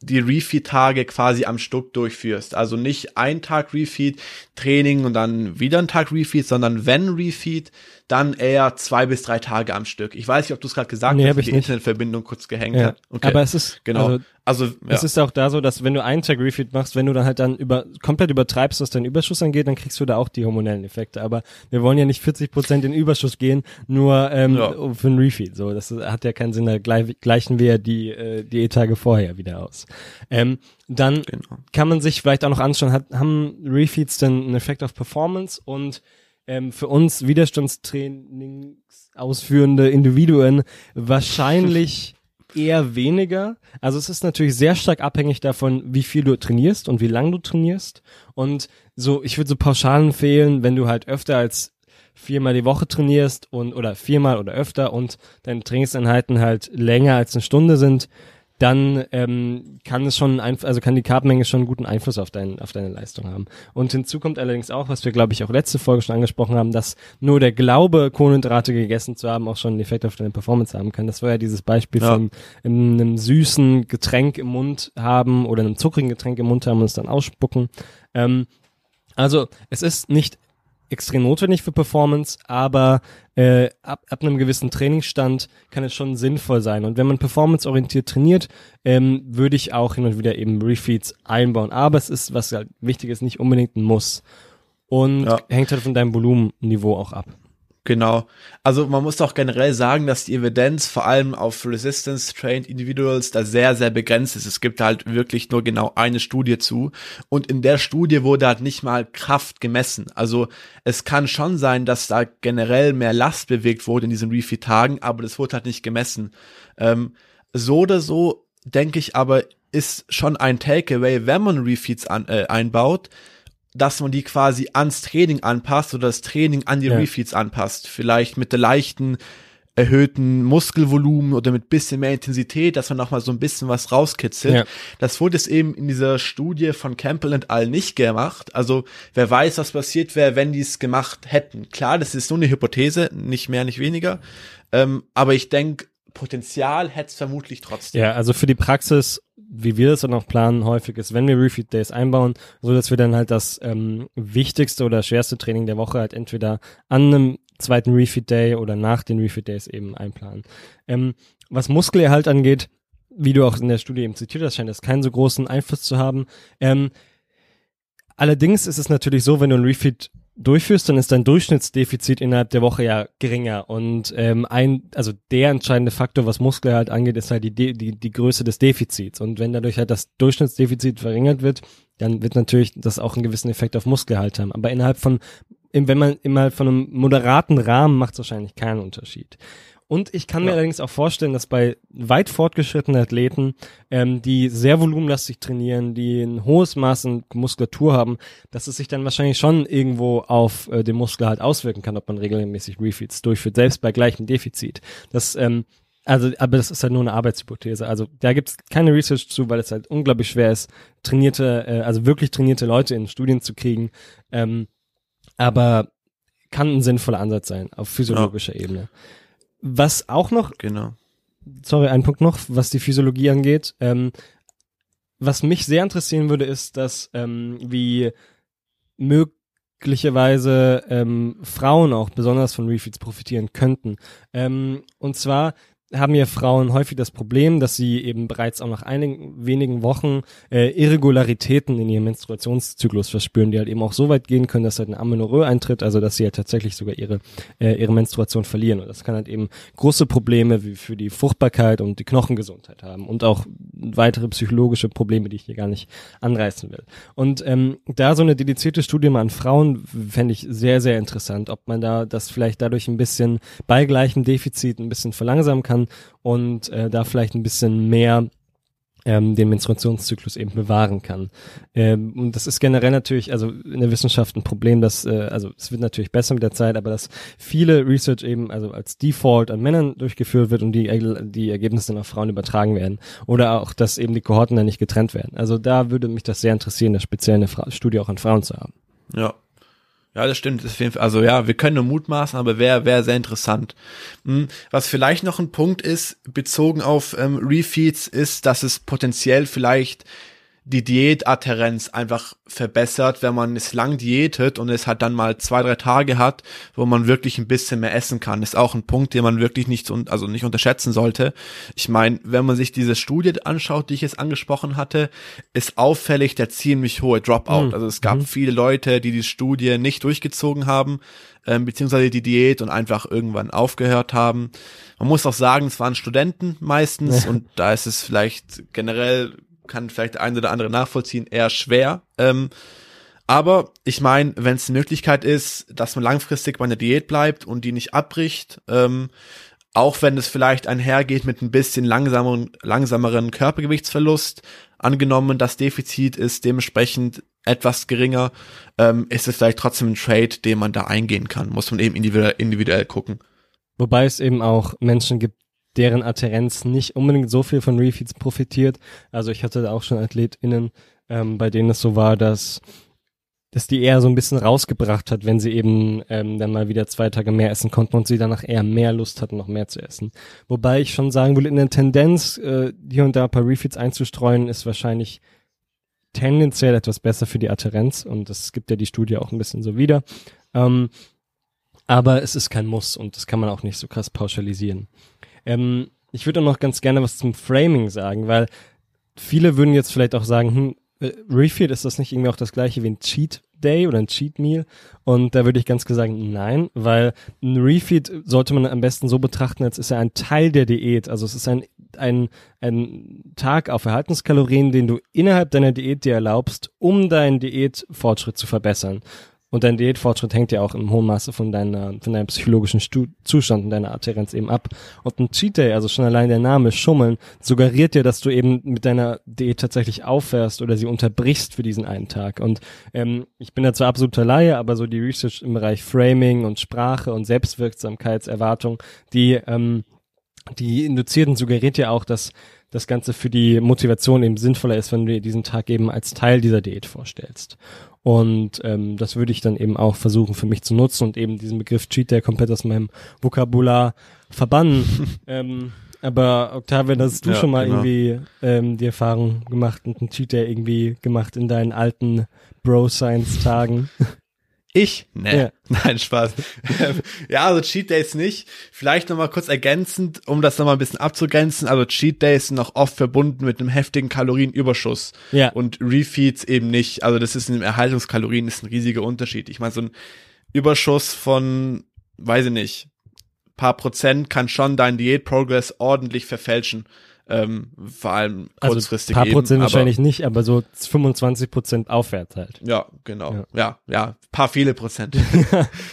die Refeed-Tage quasi am Stück durchführst. Also nicht ein Tag Refeed, Training und dann wieder ein Tag Refeed, sondern wenn Refeed, dann eher zwei bis drei Tage am Stück. Ich weiß nicht, ob du es gerade gesagt nee, hast, die Internetverbindung kurz gehängt ja. hat. Okay. Aber es ist genau. Also, also ja. es ist auch da so, dass wenn du einen Tag Refeed machst, wenn du dann halt dann über komplett übertreibst, was dein Überschuss angeht, dann kriegst du da auch die hormonellen Effekte. Aber wir wollen ja nicht 40 Prozent in Überschuss gehen, nur ähm, ja. für ein Refeed. So, das hat ja keinen Sinn. Da gleichen wir die äh, die Tage vorher wieder aus. Ähm, dann genau. kann man sich vielleicht auch noch anschauen, hat, haben Refeeds denn einen Effekt auf Performance und ähm, für uns Widerstandstrainings ausführende Individuen wahrscheinlich eher weniger. Also es ist natürlich sehr stark abhängig davon, wie viel du trainierst und wie lang du trainierst. Und so, ich würde so pauschal empfehlen, wenn du halt öfter als viermal die Woche trainierst und oder viermal oder öfter und deine Trainingseinheiten halt länger als eine Stunde sind, dann ähm, kann es schon ein, also kann die Carbmenge schon einen guten Einfluss auf, dein, auf deine Leistung haben. Und hinzu kommt allerdings auch, was wir glaube ich auch letzte Folge schon angesprochen haben, dass nur der Glaube, Kohlenhydrate gegessen zu haben, auch schon einen Effekt auf deine Performance haben kann. Das war ja dieses Beispiel ja. von einem süßen Getränk im Mund haben oder einem zuckrigen Getränk im Mund haben und es dann ausspucken. Ähm, also es ist nicht extrem notwendig für Performance, aber äh, ab, ab einem gewissen Trainingsstand kann es schon sinnvoll sein. Und wenn man performanceorientiert trainiert, ähm, würde ich auch hin und wieder eben Refeeds einbauen. Aber es ist, was halt wichtig ist, nicht unbedingt ein Muss. Und ja. hängt halt von deinem Volumenniveau auch ab. Genau. Also man muss doch generell sagen, dass die Evidenz vor allem auf Resistance-Trained Individuals da sehr, sehr begrenzt ist. Es gibt halt wirklich nur genau eine Studie zu. Und in der Studie wurde halt nicht mal Kraft gemessen. Also es kann schon sein, dass da generell mehr Last bewegt wurde in diesen Refeed-Tagen, aber das wurde halt nicht gemessen. Ähm, so oder so, denke ich aber, ist schon ein Takeaway, wenn man Refeeds an, äh, einbaut, dass man die quasi ans Training anpasst oder das Training an die ja. Refeeds anpasst. Vielleicht mit der leichten erhöhten Muskelvolumen oder mit bisschen mehr Intensität, dass man noch mal so ein bisschen was rauskitzelt. Ja. Das wurde es eben in dieser Studie von Campbell und all nicht gemacht. Also wer weiß, was passiert wäre, wenn die es gemacht hätten. Klar, das ist nur eine Hypothese, nicht mehr, nicht weniger. Ähm, aber ich denke, Potenzial hätte es vermutlich trotzdem. Ja, also für die Praxis wie wir das dann auch planen, häufig ist, wenn wir Refeed Days einbauen, so dass wir dann halt das ähm, wichtigste oder schwerste Training der Woche halt entweder an einem zweiten Refeed Day oder nach den Refeed Days eben einplanen. Ähm, was Muskelerhalt angeht, wie du auch in der Studie eben zitiert hast, scheint das keinen so großen Einfluss zu haben. Ähm, allerdings ist es natürlich so, wenn du ein Refeed durchführst, dann ist dein Durchschnittsdefizit innerhalb der Woche ja geringer. Und ähm, ein, also der entscheidende Faktor, was Muskelerhalt angeht, ist halt die, die, die Größe des Defizits. Und wenn dadurch halt das Durchschnittsdefizit verringert wird, dann wird natürlich das auch einen gewissen Effekt auf Muskelhalt haben. Aber innerhalb von, wenn man innerhalb von einem moderaten Rahmen macht es wahrscheinlich keinen Unterschied. Und ich kann ja. mir allerdings auch vorstellen, dass bei weit fortgeschrittenen Athleten, ähm, die sehr volumenlastig trainieren, die ein hohes Maß an Muskulatur haben, dass es sich dann wahrscheinlich schon irgendwo auf äh, den Muskel halt auswirken kann, ob man regelmäßig Refeeds durchführt, selbst bei gleichem Defizit. Das ähm, also, aber das ist halt nur eine Arbeitshypothese. Also da gibt es keine Research zu, weil es halt unglaublich schwer ist, trainierte, äh, also wirklich trainierte Leute in Studien zu kriegen. Ähm, aber kann ein sinnvoller Ansatz sein auf physiologischer ja. Ebene. Was auch noch, genau. sorry, ein Punkt noch, was die Physiologie angeht. Ähm, was mich sehr interessieren würde, ist, dass ähm, wie möglicherweise ähm, Frauen auch besonders von Refeeds profitieren könnten. Ähm, und zwar haben ja Frauen häufig das Problem, dass sie eben bereits auch nach einigen wenigen Wochen äh, Irregularitäten in ihrem Menstruationszyklus verspüren, die halt eben auch so weit gehen können, dass halt eine Amenorrhoe eintritt, also dass sie halt tatsächlich sogar ihre äh, ihre Menstruation verlieren. Und das kann halt eben große Probleme wie für die Fruchtbarkeit und die Knochengesundheit haben und auch weitere psychologische Probleme, die ich hier gar nicht anreißen will. Und ähm, da so eine dedizierte Studie mal an Frauen fände ich sehr, sehr interessant, ob man da das vielleicht dadurch ein bisschen bei gleichem Defizit ein bisschen verlangsamen kann und äh, da vielleicht ein bisschen mehr ähm, den Menstruationszyklus eben bewahren kann. Ähm, und das ist generell natürlich, also in der Wissenschaft ein Problem, dass, äh, also es wird natürlich besser mit der Zeit, aber dass viele Research eben also als Default an Männern durchgeführt wird und die, die Ergebnisse dann auf Frauen übertragen werden. Oder auch, dass eben die Kohorten dann nicht getrennt werden. Also da würde mich das sehr interessieren, eine spezielle Studie auch an Frauen zu haben. Ja, ja, das stimmt. Also ja, wir können nur mutmaßen, aber wäre wär sehr interessant. Hm, was vielleicht noch ein Punkt ist, bezogen auf ähm, Refeeds, ist, dass es potenziell vielleicht die Diätadherenz einfach verbessert, wenn man es lang diätet und es halt dann mal zwei, drei Tage hat, wo man wirklich ein bisschen mehr essen kann. Das ist auch ein Punkt, den man wirklich nicht, also nicht unterschätzen sollte. Ich meine, wenn man sich diese Studie anschaut, die ich jetzt angesprochen hatte, ist auffällig der ziemlich hohe Dropout. Mhm. Also es gab mhm. viele Leute, die die Studie nicht durchgezogen haben, ähm, beziehungsweise die Diät und einfach irgendwann aufgehört haben. Man muss auch sagen, es waren Studenten meistens ja. und da ist es vielleicht generell kann vielleicht der eine oder andere nachvollziehen, eher schwer. Ähm, aber ich meine, wenn es eine Möglichkeit ist, dass man langfristig bei einer Diät bleibt und die nicht abbricht, ähm, auch wenn es vielleicht einhergeht mit ein bisschen langsameren, langsameren Körpergewichtsverlust, angenommen das Defizit ist dementsprechend etwas geringer, ähm, ist es vielleicht trotzdem ein Trade, den man da eingehen kann. Muss man eben individuell, individuell gucken. Wobei es eben auch Menschen gibt, deren Adherenz nicht unbedingt so viel von Refeeds profitiert. Also ich hatte da auch schon AthletInnen, ähm, bei denen es so war, dass dass die eher so ein bisschen rausgebracht hat, wenn sie eben ähm, dann mal wieder zwei Tage mehr essen konnten und sie danach eher mehr Lust hatten, noch mehr zu essen. Wobei ich schon sagen will, in der Tendenz, äh, hier und da ein paar Refeeds einzustreuen, ist wahrscheinlich tendenziell etwas besser für die Adherenz und das gibt ja die Studie auch ein bisschen so wieder. Ähm, aber es ist kein Muss und das kann man auch nicht so krass pauschalisieren. Ähm, ich würde auch noch ganz gerne was zum Framing sagen, weil viele würden jetzt vielleicht auch sagen, hm, äh, Refeed ist das nicht irgendwie auch das gleiche wie ein Cheat Day oder ein Cheat Meal? Und da würde ich ganz klar sagen, nein, weil ein Refeed sollte man am besten so betrachten, als ist er ein Teil der Diät. Also es ist ein, ein, ein Tag auf Verhaltenskalorien, den du innerhalb deiner Diät dir erlaubst, um deinen Diätfortschritt zu verbessern. Und dein Diätfortschritt hängt ja auch im hohen Maße von deiner, von deinem psychologischen Stu Zustand und deiner Adherenz eben ab. Und ein Cheat Day, also schon allein der Name Schummeln, suggeriert dir, dass du eben mit deiner Diät tatsächlich aufhörst oder sie unterbrichst für diesen einen Tag. Und ähm, ich bin da zwar absoluter Laie, aber so die Research im Bereich Framing und Sprache und Selbstwirksamkeitserwartung, die ähm, die Induzierten suggeriert ja auch, dass das Ganze für die Motivation eben sinnvoller ist, wenn du dir diesen Tag eben als Teil dieser Diät vorstellst. Und ähm, das würde ich dann eben auch versuchen für mich zu nutzen und eben diesen Begriff Cheat Day komplett aus meinem Vokabular verbannen. ähm, aber Octavian, hast du ja, schon mal genau. irgendwie ähm, die Erfahrung gemacht und einen Cheat Day irgendwie gemacht in deinen alten Bro-Science-Tagen? Ich? Nee. Ja. Nein, Spaß. ja, also Cheat Days nicht. Vielleicht nochmal kurz ergänzend, um das nochmal ein bisschen abzugrenzen. Also Cheat Days sind auch oft verbunden mit einem heftigen Kalorienüberschuss. Ja. Und Refeeds eben nicht. Also das ist in den Erhaltungskalorien ist ein riesiger Unterschied. Ich meine, so ein Überschuss von, weiß ich nicht, paar Prozent kann schon dein Diät-Progress ordentlich verfälschen. Ähm, vor allem also kurzfristig. Also paar Prozent eben, wahrscheinlich nicht, aber so 25 Prozent aufwärts halt. Ja, genau. Ja, ja, ja paar viele Prozent.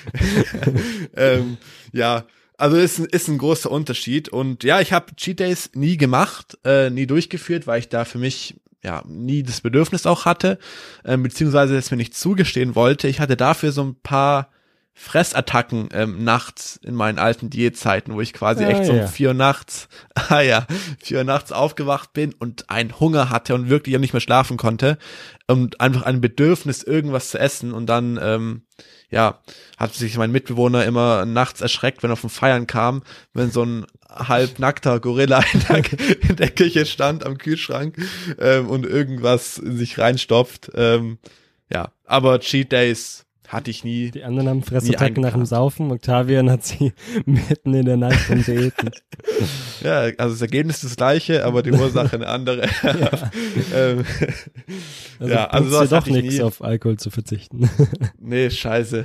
ähm, ja, also ist, ist ein großer Unterschied. Und ja, ich habe Cheat Days nie gemacht, äh, nie durchgeführt, weil ich da für mich ja nie das Bedürfnis auch hatte, äh, beziehungsweise es mir nicht zugestehen wollte. Ich hatte dafür so ein paar Fressattacken ähm, nachts in meinen alten Diätzeiten, wo ich quasi ah, echt so um vier Uhr nachts, ah ja, vier Uhr nachts aufgewacht bin und einen Hunger hatte und wirklich nicht mehr schlafen konnte und einfach ein Bedürfnis, irgendwas zu essen und dann, ähm, ja, hat sich mein Mitbewohner immer nachts erschreckt, wenn er vom Feiern kam, wenn so ein halbnackter Gorilla in der, in der Küche stand am Kühlschrank ähm, und irgendwas in sich reinstopft. Ähm, ja, aber Cheat Days hatte ich nie. Die anderen haben Fressattacken nach dem Saufen. Octavian hat sie mitten in der Nacht vom Diäten. ja, also das Ergebnis ist das gleiche, aber die Ursache eine andere. ja. ähm, also ja, also sowas doch nichts auf Alkohol zu verzichten. nee, scheiße.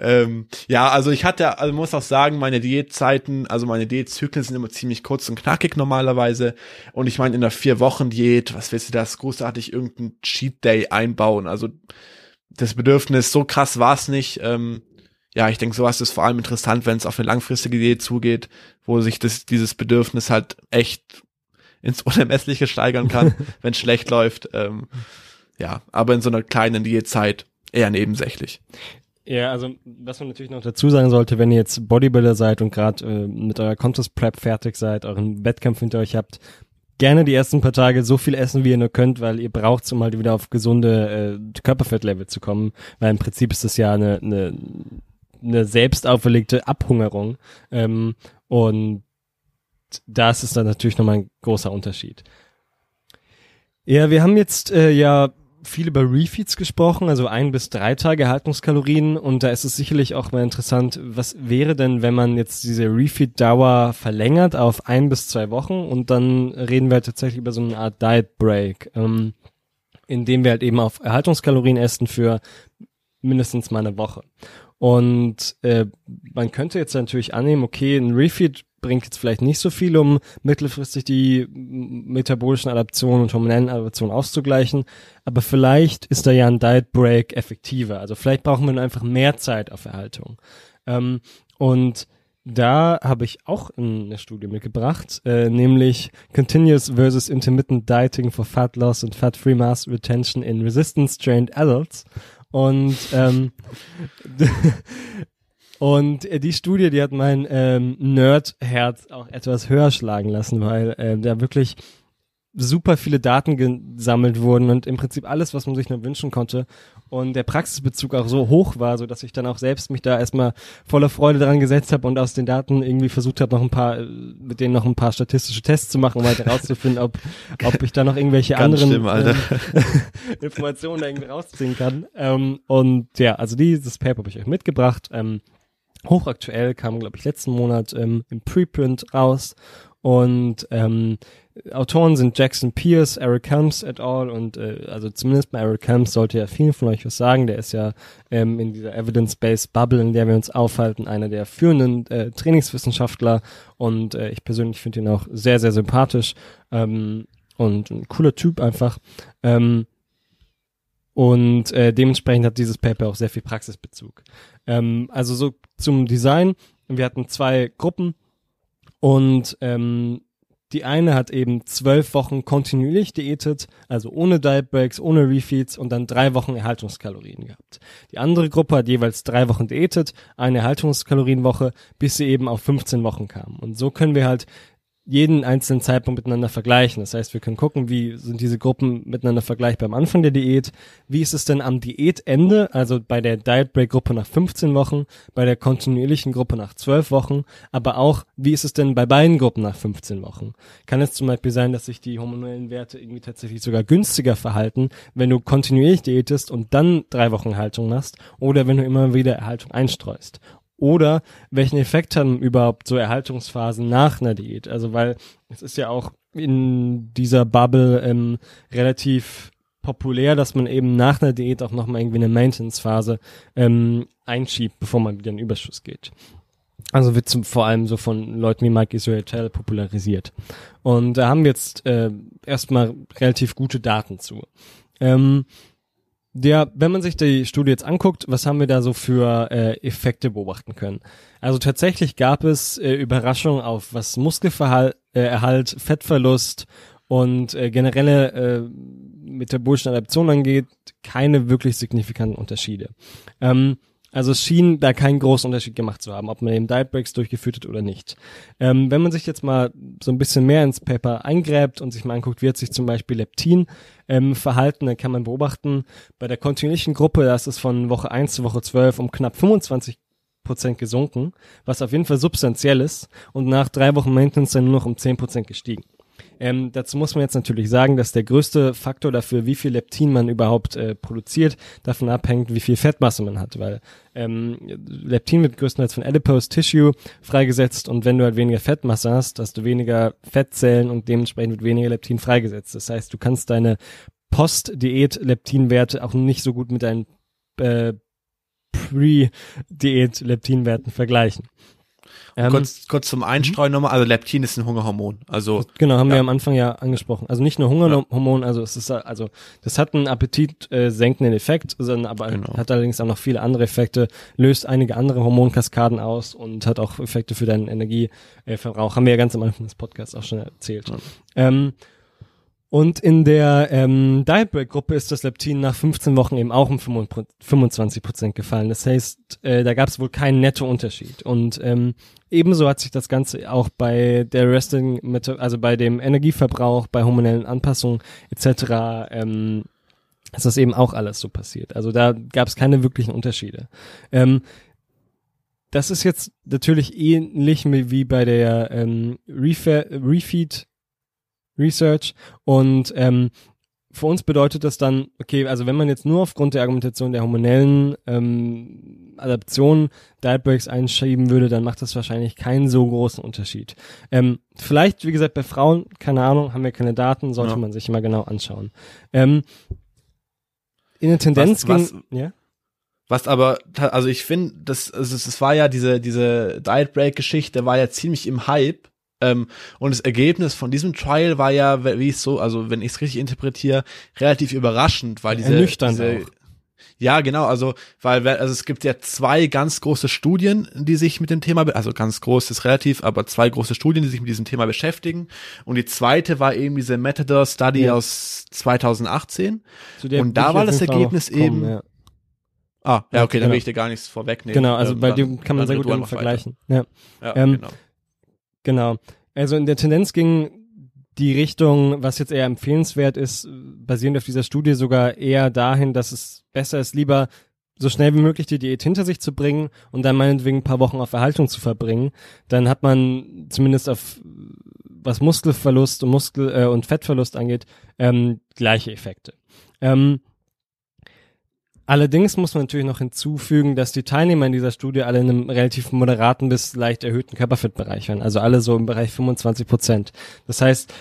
ähm, ja, also ich hatte, also muss auch sagen, meine Diätzeiten, also meine Diätzyklen sind immer ziemlich kurz und knackig normalerweise. Und ich meine, in einer vier Wochen Diät, was willst du das großartig irgendein Cheat Day einbauen? Also das Bedürfnis, so krass war es nicht. Ähm, ja, ich denke, sowas ist vor allem interessant, wenn es auf eine langfristige Idee zugeht, wo sich das, dieses Bedürfnis halt echt ins Unermessliche steigern kann, wenn es schlecht läuft. Ähm, ja, aber in so einer kleinen Diätzeit eher nebensächlich. Ja, also was man natürlich noch dazu sagen sollte, wenn ihr jetzt Bodybuilder seid und gerade äh, mit eurer Contest Prep fertig seid, euren Wettkampf hinter euch habt, gerne die ersten paar Tage so viel essen, wie ihr nur könnt, weil ihr braucht, um halt wieder auf gesunde äh, Körperfettlevel zu kommen. Weil im Prinzip ist das ja eine, eine, eine selbst auferlegte Abhungerung. Ähm, und das ist dann natürlich nochmal ein großer Unterschied. Ja, wir haben jetzt äh, ja viel über Refeeds gesprochen, also ein bis drei Tage Haltungskalorien und da ist es sicherlich auch mal interessant, was wäre denn, wenn man jetzt diese Refeed-Dauer verlängert auf ein bis zwei Wochen und dann reden wir tatsächlich über so eine Art Diet Break, ähm, indem wir halt eben auf Erhaltungskalorien essen für mindestens mal eine Woche. Und äh, man könnte jetzt natürlich annehmen, okay, ein Refeed bringt jetzt vielleicht nicht so viel, um mittelfristig die metabolischen Adaptionen und hormonellen Adaptionen auszugleichen, aber vielleicht ist da ja ein Diet Break effektiver. Also vielleicht brauchen wir einfach mehr Zeit auf Erhaltung. Ähm, und da habe ich auch eine Studie mitgebracht, äh, nämlich Continuous versus Intermittent Dieting for Fat Loss and Fat-Free Mass Retention in Resistance Trained Adults. Und ähm, Und äh, die Studie, die hat mein ähm, Nerd-Herz auch etwas höher schlagen lassen, weil äh, da wirklich super viele Daten gesammelt wurden und im Prinzip alles, was man sich nur wünschen konnte. Und der Praxisbezug auch so hoch war, so dass ich dann auch selbst mich da erstmal voller Freude dran gesetzt habe und aus den Daten irgendwie versucht habe, noch ein paar, äh, mit denen noch ein paar statistische Tests zu machen, um halt herauszufinden, ob, ob ich da noch irgendwelche anderen schlimm, ähm, Informationen da irgendwie rausziehen kann. Ähm, und ja, also dieses Paper habe ich euch mitgebracht. Ähm, hochaktuell, kam, glaube ich, letzten Monat ähm, im Preprint raus. Und ähm, Autoren sind Jackson Pierce, Eric Helms et al. Und äh, also zumindest bei Eric Helms sollte ja vielen von euch was sagen. Der ist ja ähm, in dieser Evidence-Based Bubble, in der wir uns aufhalten, einer der führenden äh, Trainingswissenschaftler. Und äh, ich persönlich finde ihn auch sehr, sehr sympathisch ähm, und ein cooler Typ einfach. Ähm, und äh, dementsprechend hat dieses Paper auch sehr viel Praxisbezug. Ähm, also so zum Design. Wir hatten zwei Gruppen und ähm, die eine hat eben zwölf Wochen kontinuierlich diätet, also ohne Diet Breaks, ohne Refeeds und dann drei Wochen Erhaltungskalorien gehabt. Die andere Gruppe hat jeweils drei Wochen diätet, eine Erhaltungskalorienwoche, bis sie eben auf 15 Wochen kam. Und so können wir halt jeden einzelnen Zeitpunkt miteinander vergleichen. Das heißt, wir können gucken, wie sind diese Gruppen miteinander vergleichbar am Anfang der Diät, wie ist es denn am Diätende, also bei der Diet Break Gruppe nach 15 Wochen, bei der kontinuierlichen Gruppe nach 12 Wochen, aber auch, wie ist es denn bei beiden Gruppen nach 15 Wochen? Kann es zum Beispiel sein, dass sich die hormonellen Werte irgendwie tatsächlich sogar günstiger verhalten, wenn du kontinuierlich diätest und dann drei Wochen Haltung machst oder wenn du immer wieder Erhaltung einstreust? Oder welchen Effekt haben überhaupt so Erhaltungsphasen nach einer Diät? Also weil es ist ja auch in dieser Bubble ähm, relativ populär, dass man eben nach einer Diät auch nochmal irgendwie eine Maintenance-Phase ähm, einschiebt, bevor man wieder in den Überschuss geht. Also wird zum, vor allem so von Leuten wie Mike Israel popularisiert. Und da haben wir jetzt äh, erstmal relativ gute Daten zu. Ähm, der, wenn man sich die Studie jetzt anguckt, was haben wir da so für äh, Effekte beobachten können? Also tatsächlich gab es äh, Überraschungen auf was Muskelerhalt, äh, Erhalt, Fettverlust und äh, generelle äh, metabolische Adaption angeht, keine wirklich signifikanten Unterschiede. Ähm, also es schien da keinen großen Unterschied gemacht zu haben, ob man eben Diet Breaks durchgeführt hat oder nicht. Ähm, wenn man sich jetzt mal so ein bisschen mehr ins Paper eingräbt und sich mal anguckt, wie hat sich zum Beispiel Leptin ähm, verhalten, dann kann man beobachten, bei der kontinuierlichen Gruppe, da ist es von Woche 1 zu Woche 12 um knapp 25 Prozent gesunken, was auf jeden Fall substanziell ist und nach drei Wochen Maintenance dann nur noch um 10 Prozent gestiegen. Ähm, dazu muss man jetzt natürlich sagen, dass der größte Faktor dafür, wie viel Leptin man überhaupt äh, produziert, davon abhängt, wie viel Fettmasse man hat, weil ähm, Leptin wird größtenteils von Adipose Tissue freigesetzt und wenn du halt weniger Fettmasse hast, hast du weniger Fettzellen und dementsprechend wird weniger Leptin freigesetzt. Das heißt, du kannst deine Post-Diät-Leptinwerte auch nicht so gut mit deinen äh, Pre-Diät-Leptinwerten vergleichen. Ähm, kurz, kurz zum Einstreuen mhm. nochmal, also Leptin ist ein Hungerhormon. Also genau, haben ja. wir am Anfang ja angesprochen. Also nicht nur Hungerhormon, ja. also es ist also das hat einen Appetit äh, senkenden Effekt, sondern aber genau. hat allerdings auch noch viele andere Effekte, löst einige andere Hormonkaskaden aus und hat auch Effekte für deinen Energieverbrauch. Haben wir ja ganz am Anfang des Podcasts auch schon erzählt. Ja. Ähm, und in der ähm, Diet Break Gruppe ist das Leptin nach 15 Wochen eben auch um 25 Prozent gefallen. Das heißt, äh, da gab es wohl keinen Nettounterschied. Und ähm, ebenso hat sich das Ganze auch bei der Resting, also bei dem Energieverbrauch, bei hormonellen Anpassungen etc. Ähm, ist das eben auch alles so passiert. Also da gab es keine wirklichen Unterschiede. Ähm, das ist jetzt natürlich ähnlich wie bei der ähm, Refeed Research und ähm, für uns bedeutet das dann, okay, also wenn man jetzt nur aufgrund der Argumentation der hormonellen ähm, Adaption Diet Breaks einschieben würde, dann macht das wahrscheinlich keinen so großen Unterschied. Ähm, vielleicht, wie gesagt, bei Frauen, keine Ahnung, haben wir keine Daten, sollte ja. man sich mal genau anschauen. Ähm, in der Tendenz was, ging, was, ja? Was aber, also ich finde, das, also es war ja diese, diese Diet Break Geschichte war ja ziemlich im Hype ähm, und das Ergebnis von diesem Trial war ja, wie es so, also wenn ich es richtig interpretiere, relativ überraschend, weil diese, diese. Ja, genau, also weil also es gibt ja zwei ganz große Studien, die sich mit dem Thema, also ganz groß ist relativ, aber zwei große Studien, die sich mit diesem Thema beschäftigen. Und die zweite war eben diese Metador Study ja. aus 2018. Und da war das Ergebnis kommen, eben. Ja. Ah, ja, okay, dann genau. will ich dir gar nichts vorwegnehmen. Genau, also ähm, bei dem kann man sehr gut vergleichen. Ja, ja ähm, genau. Genau. Also in der Tendenz ging die Richtung, was jetzt eher empfehlenswert ist, basierend auf dieser Studie sogar eher dahin, dass es besser ist, lieber so schnell wie möglich die Diät hinter sich zu bringen und dann meinetwegen ein paar Wochen auf Erhaltung zu verbringen. Dann hat man zumindest auf was Muskelverlust und Muskel äh, und Fettverlust angeht, ähm, gleiche Effekte. Ähm, Allerdings muss man natürlich noch hinzufügen, dass die Teilnehmer in dieser Studie alle in einem relativ moderaten bis leicht erhöhten Körperfettbereich waren. Also alle so im Bereich 25 Prozent. Das heißt,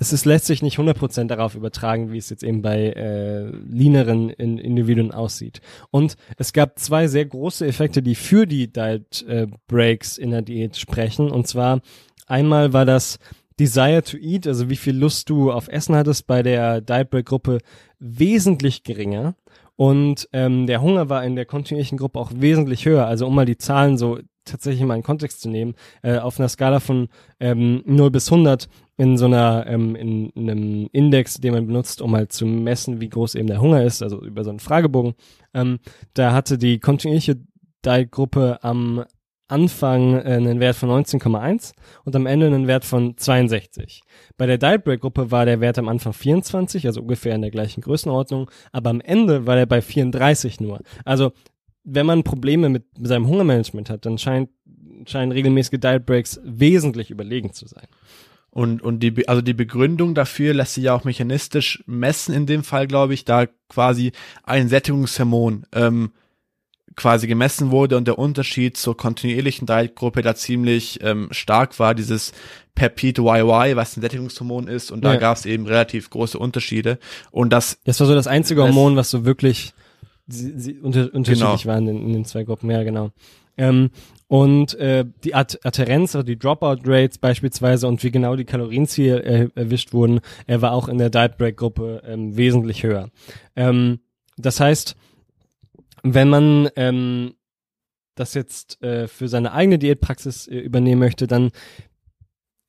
es ist, lässt sich nicht 100 Prozent darauf übertragen, wie es jetzt eben bei äh, leaneren in Individuen aussieht. Und es gab zwei sehr große Effekte, die für die Diet äh, Breaks in der Diät sprechen. Und zwar einmal war das Desire to Eat, also wie viel Lust du auf Essen hattest bei der Diet Break Gruppe wesentlich geringer und ähm, der Hunger war in der kontinuierlichen Gruppe auch wesentlich höher. Also um mal die Zahlen so tatsächlich mal in Kontext zu nehmen, äh, auf einer Skala von ähm, 0 bis 100 in so einer, ähm, in, in einem Index, den man benutzt, um halt zu messen, wie groß eben der Hunger ist, also über so einen Fragebogen, ähm, da hatte die kontinuierliche Diet-Gruppe am Anfang äh, einen Wert von 19,1 und am Ende einen Wert von 62. Bei der Diet Break Gruppe war der Wert am Anfang 24, also ungefähr in der gleichen Größenordnung, aber am Ende war er bei 34 nur. Also wenn man Probleme mit seinem Hungermanagement hat, dann scheint, scheinen regelmäßige Diet Breaks wesentlich überlegen zu sein. Und, und die, also die Begründung dafür lässt sich ja auch mechanistisch messen in dem Fall, glaube ich, da quasi ein Sättigungshormon ähm, quasi gemessen wurde und der Unterschied zur kontinuierlichen Dietgruppe da ziemlich ähm, stark war, dieses Peptid YY, was ein Sättigungshormon ist, und da ja. gab es eben relativ große Unterschiede. Und das Das war so das einzige Hormon, was so wirklich sie, sie unter, unterschiedlich genau. waren in, in, den zwei Gruppen, ja genau. Ähm, und äh, die Ad Adherenz, also die Dropout-Rates beispielsweise und wie genau die Kalorienziele äh, erwischt wurden, er war auch in der Diet Break-Gruppe ähm, wesentlich höher. Ähm, das heißt, wenn man ähm, das jetzt äh, für seine eigene Diätpraxis äh, übernehmen möchte, dann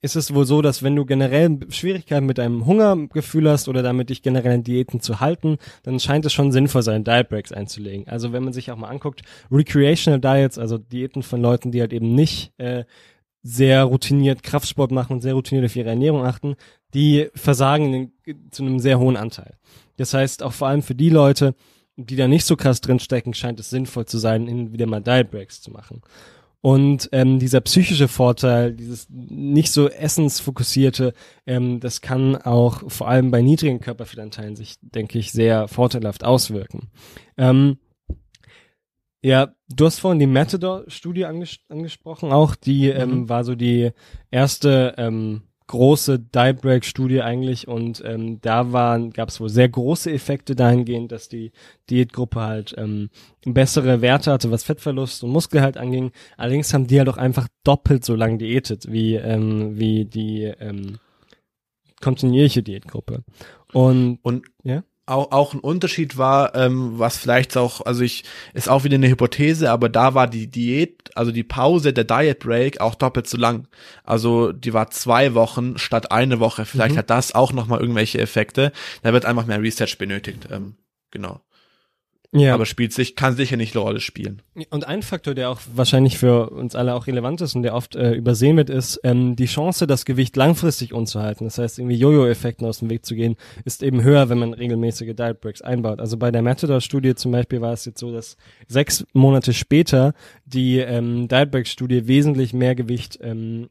ist es wohl so, dass wenn du generell Schwierigkeiten mit deinem Hungergefühl hast oder damit dich generell in Diäten zu halten, dann scheint es schon sinnvoll sein, Diet Breaks einzulegen. Also wenn man sich auch mal anguckt, Recreational Diets, also Diäten von Leuten, die halt eben nicht äh, sehr routiniert Kraftsport machen und sehr routiniert auf ihre Ernährung achten, die versagen zu einem sehr hohen Anteil. Das heißt, auch vor allem für die Leute, die da nicht so krass drinstecken, scheint es sinnvoll zu sein, hin wieder mal Diet Breaks zu machen. Und ähm, dieser psychische Vorteil, dieses nicht so essensfokussierte, ähm, das kann auch vor allem bei niedrigen Körperfettanteilen sich, denke ich, sehr vorteilhaft auswirken. Ähm, ja, du hast vorhin die Matador-Studie anges angesprochen, auch die ähm, mhm. war so die erste ähm, große Diet-Break-Studie eigentlich und ähm, da waren gab es wohl sehr große Effekte dahingehend, dass die Diätgruppe halt ähm, bessere Werte hatte, was Fettverlust und Muskelhalt anging. Allerdings haben die halt auch einfach doppelt so lang diätet wie ähm, wie die ähm, kontinuierliche Diätgruppe. Und und ja auch, auch ein Unterschied war, ähm, was vielleicht auch, also ich, ist auch wieder eine Hypothese, aber da war die Diät, also die Pause der Diet Break auch doppelt so lang. Also die war zwei Wochen statt eine Woche. Vielleicht mhm. hat das auch nochmal irgendwelche Effekte. Da wird einfach mehr Research benötigt. Ähm, genau. Ja. Aber spielt sich, kann sicher nicht eine Rolle spielen. Und ein Faktor, der auch wahrscheinlich für uns alle auch relevant ist und der oft äh, übersehen wird, ist ähm, die Chance, das Gewicht langfristig unzuhalten. Das heißt, irgendwie Jojo-Effekten aus dem Weg zu gehen, ist eben höher, wenn man regelmäßige Diet Breaks einbaut. Also bei der Matador-Studie zum Beispiel war es jetzt so, dass sechs Monate später die ähm, Diet Break-Studie wesentlich mehr Gewicht ähm,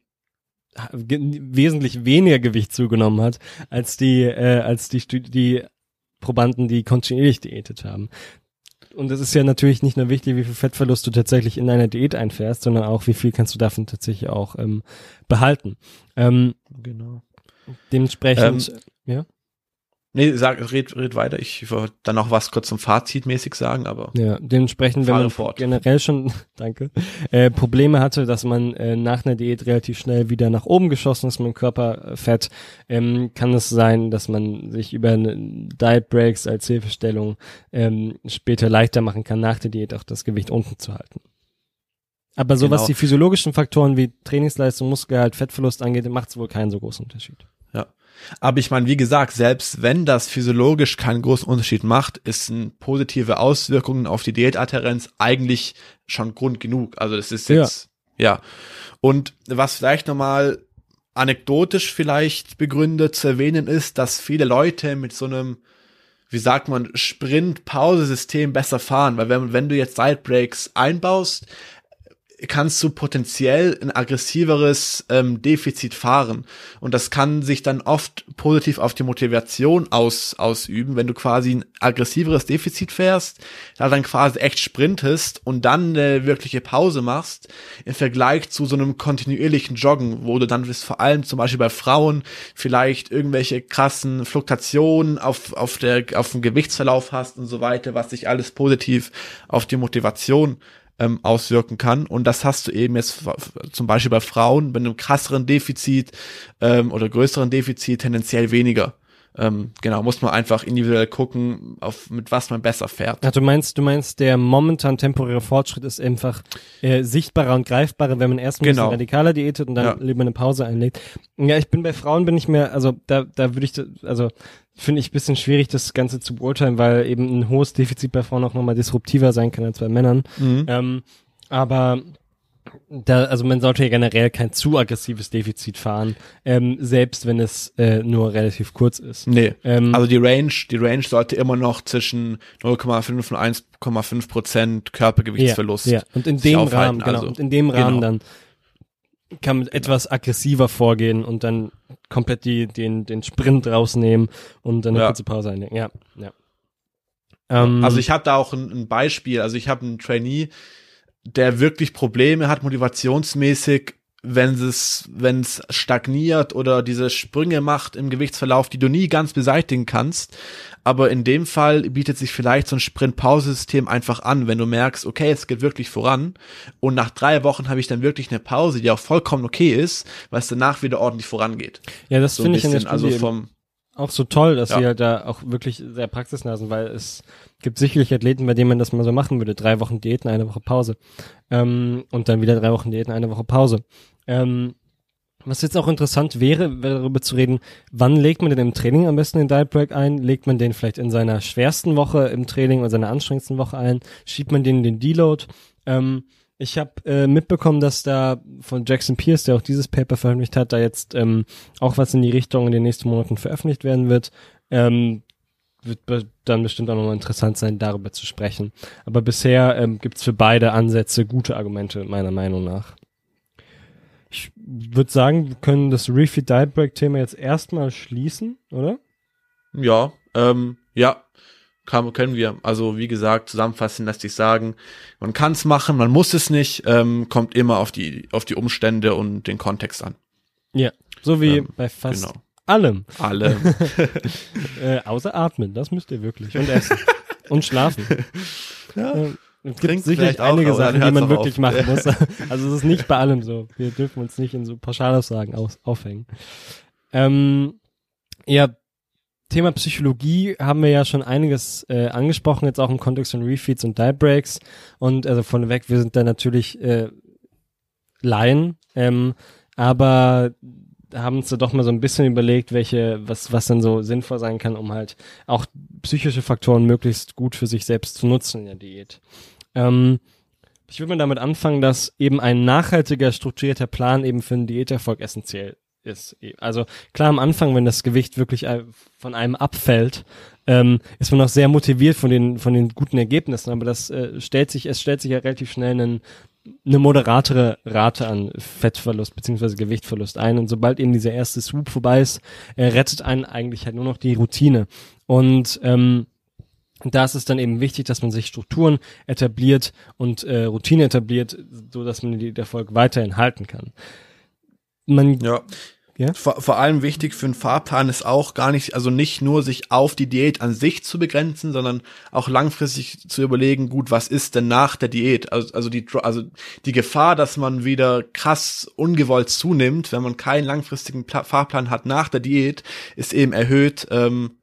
wesentlich weniger Gewicht zugenommen hat als die äh, als die die Probanden, die kontinuierlich diätet haben und es ist ja natürlich nicht nur wichtig, wie viel Fettverlust du tatsächlich in deiner Diät einfährst, sondern auch, wie viel kannst du davon tatsächlich auch ähm, behalten. Ähm, genau. Dementsprechend, ähm, ja. Nee, sag, red, red weiter. Ich wollte dann noch was kurz zum Fazit mäßig sagen, aber. Ja, dementsprechend, wenn man fort. generell schon, danke, äh, Probleme hatte, dass man äh, nach einer Diät relativ schnell wieder nach oben geschossen ist mit dem Körperfett, ähm, kann es sein, dass man sich über Diet Breaks als Hilfestellung ähm, später leichter machen kann, nach der Diät auch das Gewicht unten zu halten. Aber so genau. was die physiologischen Faktoren wie Trainingsleistung, Muskelhalt, Fettverlust angeht, macht es wohl keinen so großen Unterschied. Aber ich meine, wie gesagt, selbst wenn das physiologisch keinen großen Unterschied macht, ist positive Auswirkungen auf die Diätadherenz eigentlich schon Grund genug. Also das ist jetzt, ja. ja. Und was vielleicht nochmal anekdotisch vielleicht begründet zu erwähnen ist, dass viele Leute mit so einem, wie sagt man, Sprint-Pause-System besser fahren, weil wenn, wenn du jetzt Side Breaks einbaust, kannst du potenziell ein aggressiveres ähm, Defizit fahren. Und das kann sich dann oft positiv auf die Motivation aus, ausüben, wenn du quasi ein aggressiveres Defizit fährst, da dann quasi echt sprintest und dann eine wirkliche Pause machst, im Vergleich zu so einem kontinuierlichen Joggen, wo du dann bist, vor allem zum Beispiel bei Frauen vielleicht irgendwelche krassen Fluktuationen auf, auf der, auf dem Gewichtsverlauf hast und so weiter, was sich alles positiv auf die Motivation ähm, auswirken kann. Und das hast du eben jetzt zum Beispiel bei Frauen mit einem krasseren Defizit ähm, oder größeren Defizit tendenziell weniger. Ähm, genau, muss man einfach individuell gucken, auf mit was man besser fährt. Ja, du meinst, du meinst, der momentan temporäre Fortschritt ist einfach äh, sichtbarer und greifbarer, wenn man erst ein genau. bisschen radikaler diätet und dann ja. lieber eine Pause einlegt. Ja, ich bin bei Frauen bin ich mehr, also da, da würde ich, also finde ich bisschen schwierig, das Ganze zu beurteilen, weil eben ein hohes Defizit bei Frauen auch nochmal disruptiver sein kann als bei Männern. Mhm. Ähm, aber da, also man sollte ja generell kein zu aggressives Defizit fahren, ähm, selbst wenn es äh, nur relativ kurz ist. Nee. Ähm, also die Range, die Range sollte immer noch zwischen 0,5 und 1,5 Prozent Körpergewichtsverlust. Ja, ja. und in dem Rahmen, genau, also, und in dem Rahmen genau. dann kann man etwas aggressiver vorgehen und dann komplett die, den, den Sprint rausnehmen und dann eine ja. kurze Pause einlegen. Ja, ja. Ähm, also ich habe da auch ein, ein Beispiel. Also ich habe einen Trainee, der wirklich Probleme hat, motivationsmäßig, wenn es, wenn es stagniert oder diese Sprünge macht im Gewichtsverlauf, die du nie ganz beseitigen kannst. Aber in dem Fall bietet sich vielleicht so ein Sprint-Pause-System einfach an, wenn du merkst, okay, es geht wirklich voran. Und nach drei Wochen habe ich dann wirklich eine Pause, die auch vollkommen okay ist, weil es danach wieder ordentlich vorangeht. Ja, das so finde ich in der Studie also vom auch so toll, dass ja. sie halt da auch wirklich sehr praxisnah sind, weil es gibt sicherlich Athleten, bei denen man das mal so machen würde. Drei Wochen Diäten, eine Woche Pause. Ähm, und dann wieder drei Wochen Diäten, eine Woche Pause. Ähm, was jetzt auch interessant wäre, wäre darüber zu reden, wann legt man denn im Training am besten den Diet Break ein? Legt man den vielleicht in seiner schwersten Woche im Training oder seiner anstrengendsten Woche ein? Schiebt man den in den Deload? Ähm, ich habe äh, mitbekommen, dass da von Jackson Pierce, der auch dieses Paper veröffentlicht hat, da jetzt ähm, auch was in die Richtung in den nächsten Monaten veröffentlicht werden wird. Ähm, wird dann bestimmt auch nochmal interessant sein, darüber zu sprechen. Aber bisher ähm, gibt es für beide Ansätze gute Argumente, meiner Meinung nach. Ich würde sagen, wir können das Refeed Diet Break Thema jetzt erstmal schließen, oder? Ja, ähm, ja, kann, können wir. Also wie gesagt, zusammenfassend lässt sich sagen, man kann es machen, man muss es nicht, ähm, kommt immer auf die, auf die Umstände und den Kontext an. Ja, so wie ähm, bei fast genau. allem. Allem. äh, außer atmen, das müsst ihr wirklich. Und essen. und schlafen. Ja. Äh, es gibt sicherlich einige Sachen, die man wirklich auf. machen muss. Also es ist nicht bei allem so. Wir dürfen uns nicht in so Pauschalaussagen aus, aufhängen. Ähm, ja, Thema Psychologie haben wir ja schon einiges äh, angesprochen, jetzt auch im Kontext von Refeeds und Die Breaks. Und also vorneweg, wir sind da natürlich äh, Laien, ähm, aber haben uns da doch mal so ein bisschen überlegt, welche, was, was denn so sinnvoll sein kann, um halt auch psychische Faktoren möglichst gut für sich selbst zu nutzen in der Diät. Ähm, ich würde mal damit anfangen, dass eben ein nachhaltiger, strukturierter Plan eben für einen Diäterfolg essentiell ist. Also klar am Anfang, wenn das Gewicht wirklich von einem abfällt, ähm, ist man auch sehr motiviert von den von den guten Ergebnissen, aber das äh, stellt sich, es stellt sich ja relativ schnell einen, eine moderatere Rate an Fettverlust beziehungsweise Gewichtverlust ein und sobald eben dieser erste Swoop vorbei ist, äh, rettet einen eigentlich halt nur noch die Routine und ähm, da ist es dann eben wichtig, dass man sich Strukturen etabliert und äh, Routine etabliert, so dass man die Erfolg weiterhin halten kann. Man ja. Ja? Vor, vor allem wichtig für einen Fahrplan ist auch gar nicht, also nicht nur sich auf die Diät an sich zu begrenzen, sondern auch langfristig zu überlegen, gut, was ist denn nach der Diät? Also, also die, also die Gefahr, dass man wieder krass ungewollt zunimmt, wenn man keinen langfristigen Pla Fahrplan hat nach der Diät, ist eben erhöht, ähm,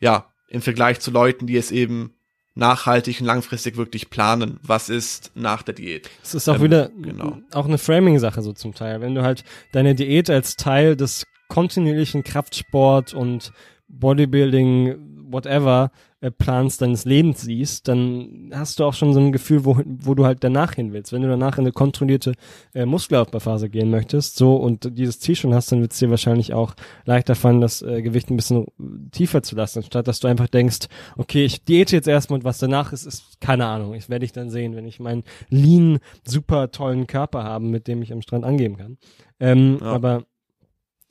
ja, im Vergleich zu Leuten, die es eben nachhaltig und langfristig wirklich planen, was ist nach der Diät. Es ist auch ähm, wieder genau. auch eine Framing-Sache so zum Teil. Wenn du halt deine Diät als Teil des kontinuierlichen Kraftsport und Bodybuilding, whatever, äh, Plans deines Lebens siehst, dann hast du auch schon so ein Gefühl, wo, wo du halt danach hin willst. Wenn du danach in eine kontrollierte äh, Muskelaufbauphase gehen möchtest, so und dieses Ziel schon hast, dann wird es dir wahrscheinlich auch leichter fallen, das äh, Gewicht ein bisschen tiefer zu lassen, statt dass du einfach denkst, okay, ich diete jetzt erstmal und was danach ist, ist keine Ahnung. Ich werde ich dann sehen, wenn ich meinen lean, super tollen Körper habe, mit dem ich am Strand angeben kann. Ähm, ja. Aber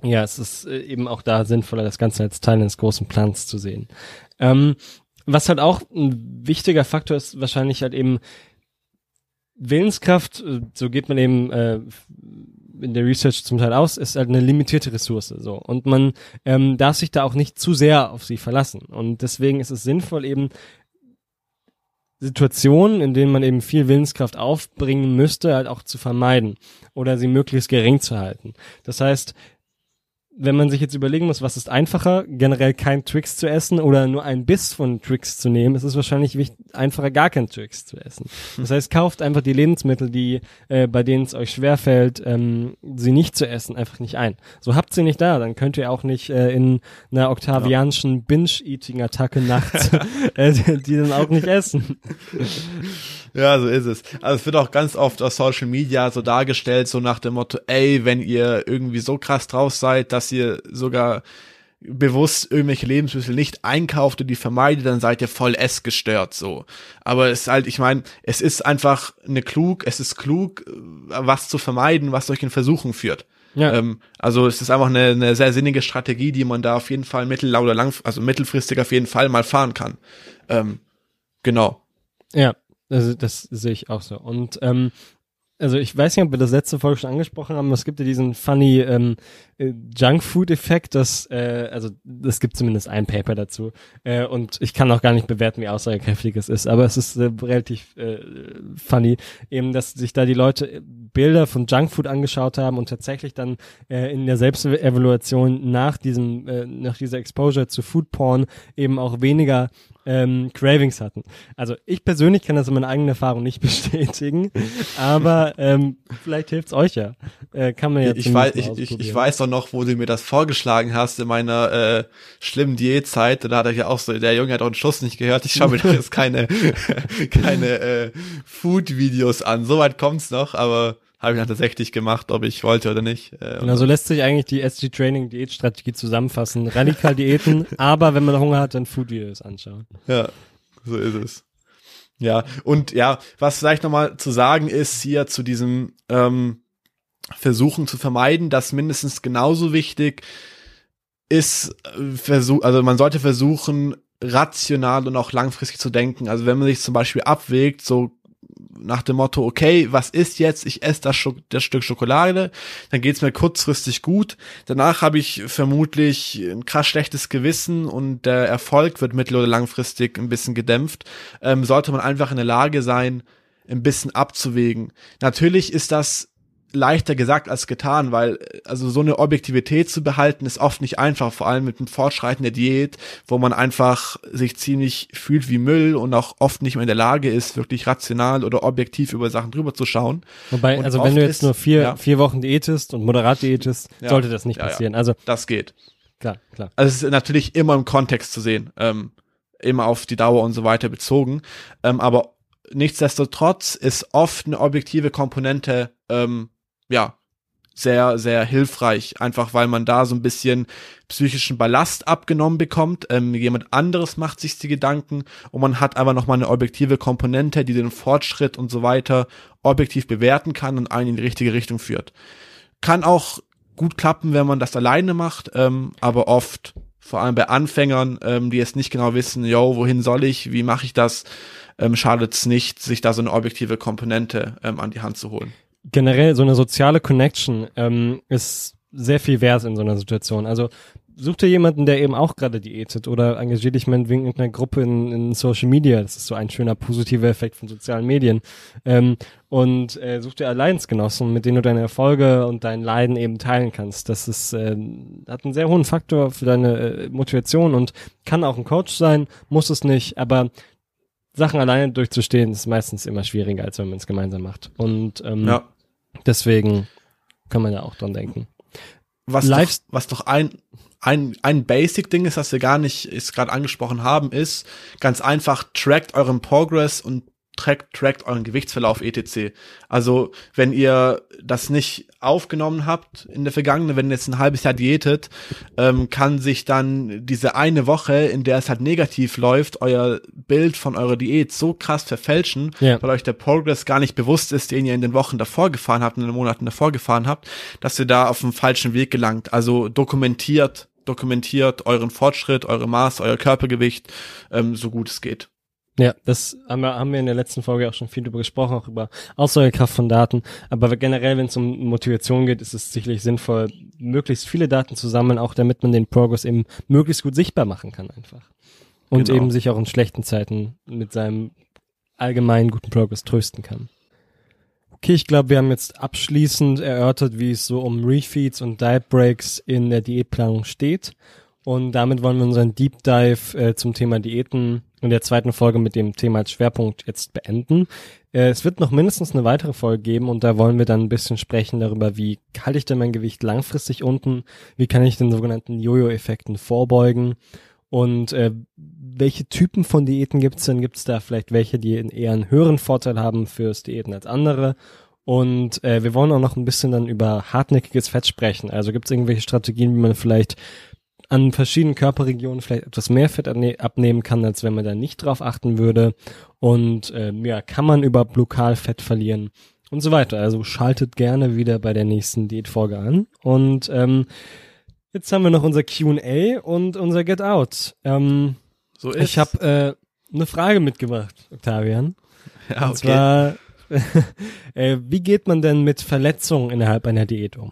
ja, es ist äh, eben auch da sinnvoller, das Ganze als Teil eines großen Plans zu sehen. Ähm, was halt auch ein wichtiger Faktor ist, wahrscheinlich halt eben Willenskraft, äh, so geht man eben äh, in der Research zum Teil aus, ist halt eine limitierte Ressource so und man ähm, darf sich da auch nicht zu sehr auf sie verlassen und deswegen ist es sinnvoll eben Situationen, in denen man eben viel Willenskraft aufbringen müsste, halt auch zu vermeiden oder sie möglichst gering zu halten. Das heißt, wenn man sich jetzt überlegen muss, was ist einfacher, generell kein Twix zu essen oder nur ein Biss von Twix zu nehmen, ist es wahrscheinlich wichtig, einfacher, gar kein Twix zu essen. Das heißt, kauft einfach die Lebensmittel, die äh, bei denen es euch schwerfällt, ähm, sie nicht zu essen, einfach nicht ein. So habt sie nicht da, dann könnt ihr auch nicht äh, in einer oktavianischen ja. Binge-Eating-Attacke nachts äh, die dann auch nicht essen. Ja, so ist es. Also es wird auch ganz oft auf Social Media so dargestellt, so nach dem Motto, ey, wenn ihr irgendwie so krass drauf seid, dass ihr sogar bewusst irgendwelche Lebensmittel nicht einkauft und die vermeidet, dann seid ihr voll essgestört so. Aber es ist halt, ich meine, es ist einfach eine klug, es ist klug, was zu vermeiden, was euch in Versuchung führt. Ja. Ähm, also es ist einfach eine, eine sehr sinnige Strategie, die man da auf jeden Fall mittel- oder lang, also mittelfristig auf jeden Fall mal fahren kann. Ähm, genau. Ja, also das sehe ich auch so. Und ähm, also ich weiß nicht, ob wir das letzte Folge schon angesprochen haben, es gibt ja diesen funny ähm, äh, Junkfood-Effekt, das, äh, also es gibt zumindest ein Paper dazu äh, und ich kann auch gar nicht bewerten, wie aussagekräftig es ist, aber es ist äh, relativ äh, funny, eben, dass sich da die Leute Bilder von Junkfood angeschaut haben und tatsächlich dann äh, in der Selbstevaluation nach diesem, äh, nach dieser Exposure zu Foodporn eben auch weniger ähm, Cravings hatten. Also ich persönlich kann das in meiner eigenen Erfahrung nicht bestätigen, aber ähm, vielleicht hilft's euch ja. Äh, kann man ja ich weiß, ich, ich, ich weiß doch noch, wo du mir das vorgeschlagen hast in meiner äh, schlimmen Diätzeit. Da hat er ja auch so, der Junge hat auch einen Schuss nicht gehört. Ich schaue mir doch jetzt keine, keine äh, Food-Videos an. Soweit kommt's noch, aber habe ich dann tatsächlich gemacht, ob ich wollte oder nicht. Äh, genau, so lässt sich eigentlich die SG Training Diätstrategie zusammenfassen. Radikal Diäten, aber wenn man Hunger hat, dann Food Videos anschauen. Ja, so ist es. Ja, und ja, was vielleicht nochmal zu sagen ist hier zu diesem ähm, Versuchen zu vermeiden, dass mindestens genauso wichtig ist, äh, versuch, also man sollte versuchen, rational und auch langfristig zu denken. Also wenn man sich zum Beispiel abwägt, so nach dem Motto, okay, was ist jetzt? Ich esse das, das Stück Schokolade, dann geht's mir kurzfristig gut. Danach habe ich vermutlich ein krass schlechtes Gewissen und der Erfolg wird mittel- oder langfristig ein bisschen gedämpft. Ähm, sollte man einfach in der Lage sein, ein bisschen abzuwägen. Natürlich ist das leichter gesagt als getan, weil also so eine Objektivität zu behalten ist oft nicht einfach, vor allem mit dem Fortschreiten der Diät, wo man einfach sich ziemlich fühlt wie Müll und auch oft nicht mehr in der Lage ist, wirklich rational oder objektiv über Sachen drüber zu schauen. Wobei, und also wenn du jetzt ist, nur vier, ja. vier Wochen diätest und moderat diätest, ja. sollte das nicht passieren. Ja, also das geht. Klar, klar. Also es ist natürlich immer im Kontext zu sehen, ähm, immer auf die Dauer und so weiter bezogen, ähm, aber nichtsdestotrotz ist oft eine objektive Komponente ähm, ja, sehr, sehr hilfreich, einfach weil man da so ein bisschen psychischen Ballast abgenommen bekommt. Ähm, jemand anderes macht sich die Gedanken und man hat aber nochmal eine objektive Komponente, die den Fortschritt und so weiter objektiv bewerten kann und einen in die richtige Richtung führt. Kann auch gut klappen, wenn man das alleine macht, ähm, aber oft, vor allem bei Anfängern, ähm, die jetzt nicht genau wissen, yo, wohin soll ich, wie mache ich das, ähm, schadet es nicht, sich da so eine objektive Komponente ähm, an die Hand zu holen generell so eine soziale Connection ähm, ist sehr viel wert in so einer Situation. Also such dir jemanden, der eben auch gerade diätet oder engagier dich meinetwegen in einer Gruppe in, in Social Media. Das ist so ein schöner positiver Effekt von sozialen Medien. Ähm, und äh, such dir Alliance-Genossen, mit denen du deine Erfolge und dein Leiden eben teilen kannst. Das ist, äh, hat einen sehr hohen Faktor für deine äh, Motivation und kann auch ein Coach sein, muss es nicht, aber Sachen alleine durchzustehen ist meistens immer schwieriger, als wenn man es gemeinsam macht. Und ähm, ja. Deswegen kann man ja auch dran denken. Was, Live doch, was doch ein, ein, ein Basic-Ding ist, das wir gar nicht ist gerade angesprochen haben, ist ganz einfach, trackt euren Progress und trackt, trackt euren Gewichtsverlauf etc. Also wenn ihr das nicht aufgenommen habt in der Vergangenheit, wenn ihr jetzt ein halbes Jahr diätet, ähm, kann sich dann diese eine Woche, in der es halt negativ läuft, euer Bild von eurer Diät so krass verfälschen, ja. weil euch der Progress gar nicht bewusst ist, den ihr in den Wochen davor gefahren habt, in den Monaten davor gefahren habt, dass ihr da auf den falschen Weg gelangt. Also dokumentiert dokumentiert euren Fortschritt, eure Maß, euer Körpergewicht, ähm, so gut es geht. Ja, das haben wir, haben wir in der letzten Folge auch schon viel darüber gesprochen, auch über Aussagekraft von Daten. Aber generell, wenn es um Motivation geht, ist es sicherlich sinnvoll, möglichst viele Daten zu sammeln, auch damit man den Progress eben möglichst gut sichtbar machen kann einfach. Und genau. eben sich auch in schlechten Zeiten mit seinem allgemeinen guten Progress trösten kann. Okay, ich glaube, wir haben jetzt abschließend erörtert, wie es so um Refeeds und Diet Breaks in der Diätplanung steht. Und damit wollen wir unseren Deep Dive äh, zum Thema Diäten in der zweiten Folge mit dem Thema als Schwerpunkt jetzt beenden. Äh, es wird noch mindestens eine weitere Folge geben und da wollen wir dann ein bisschen sprechen darüber, wie halte ich denn mein Gewicht langfristig unten, wie kann ich den sogenannten Jojo-Effekten vorbeugen und äh, welche Typen von Diäten gibt's denn? Gibt's da vielleicht welche, die eher einen höheren Vorteil haben fürs Diäten als andere? Und äh, wir wollen auch noch ein bisschen dann über hartnäckiges Fett sprechen. Also gibt's irgendwelche Strategien, wie man vielleicht an verschiedenen Körperregionen vielleicht etwas mehr Fett abnehmen kann, als wenn man da nicht drauf achten würde. Und äh, ja, kann man über Lokalfett verlieren und so weiter. Also schaltet gerne wieder bei der nächsten Diätfolge an. Und ähm, jetzt haben wir noch unser Q&A und unser Get Out. Ähm, so ist. Ich habe äh, eine Frage mitgebracht, Octavian. Ja, okay. Und zwar, äh, wie geht man denn mit Verletzungen innerhalb einer Diät um?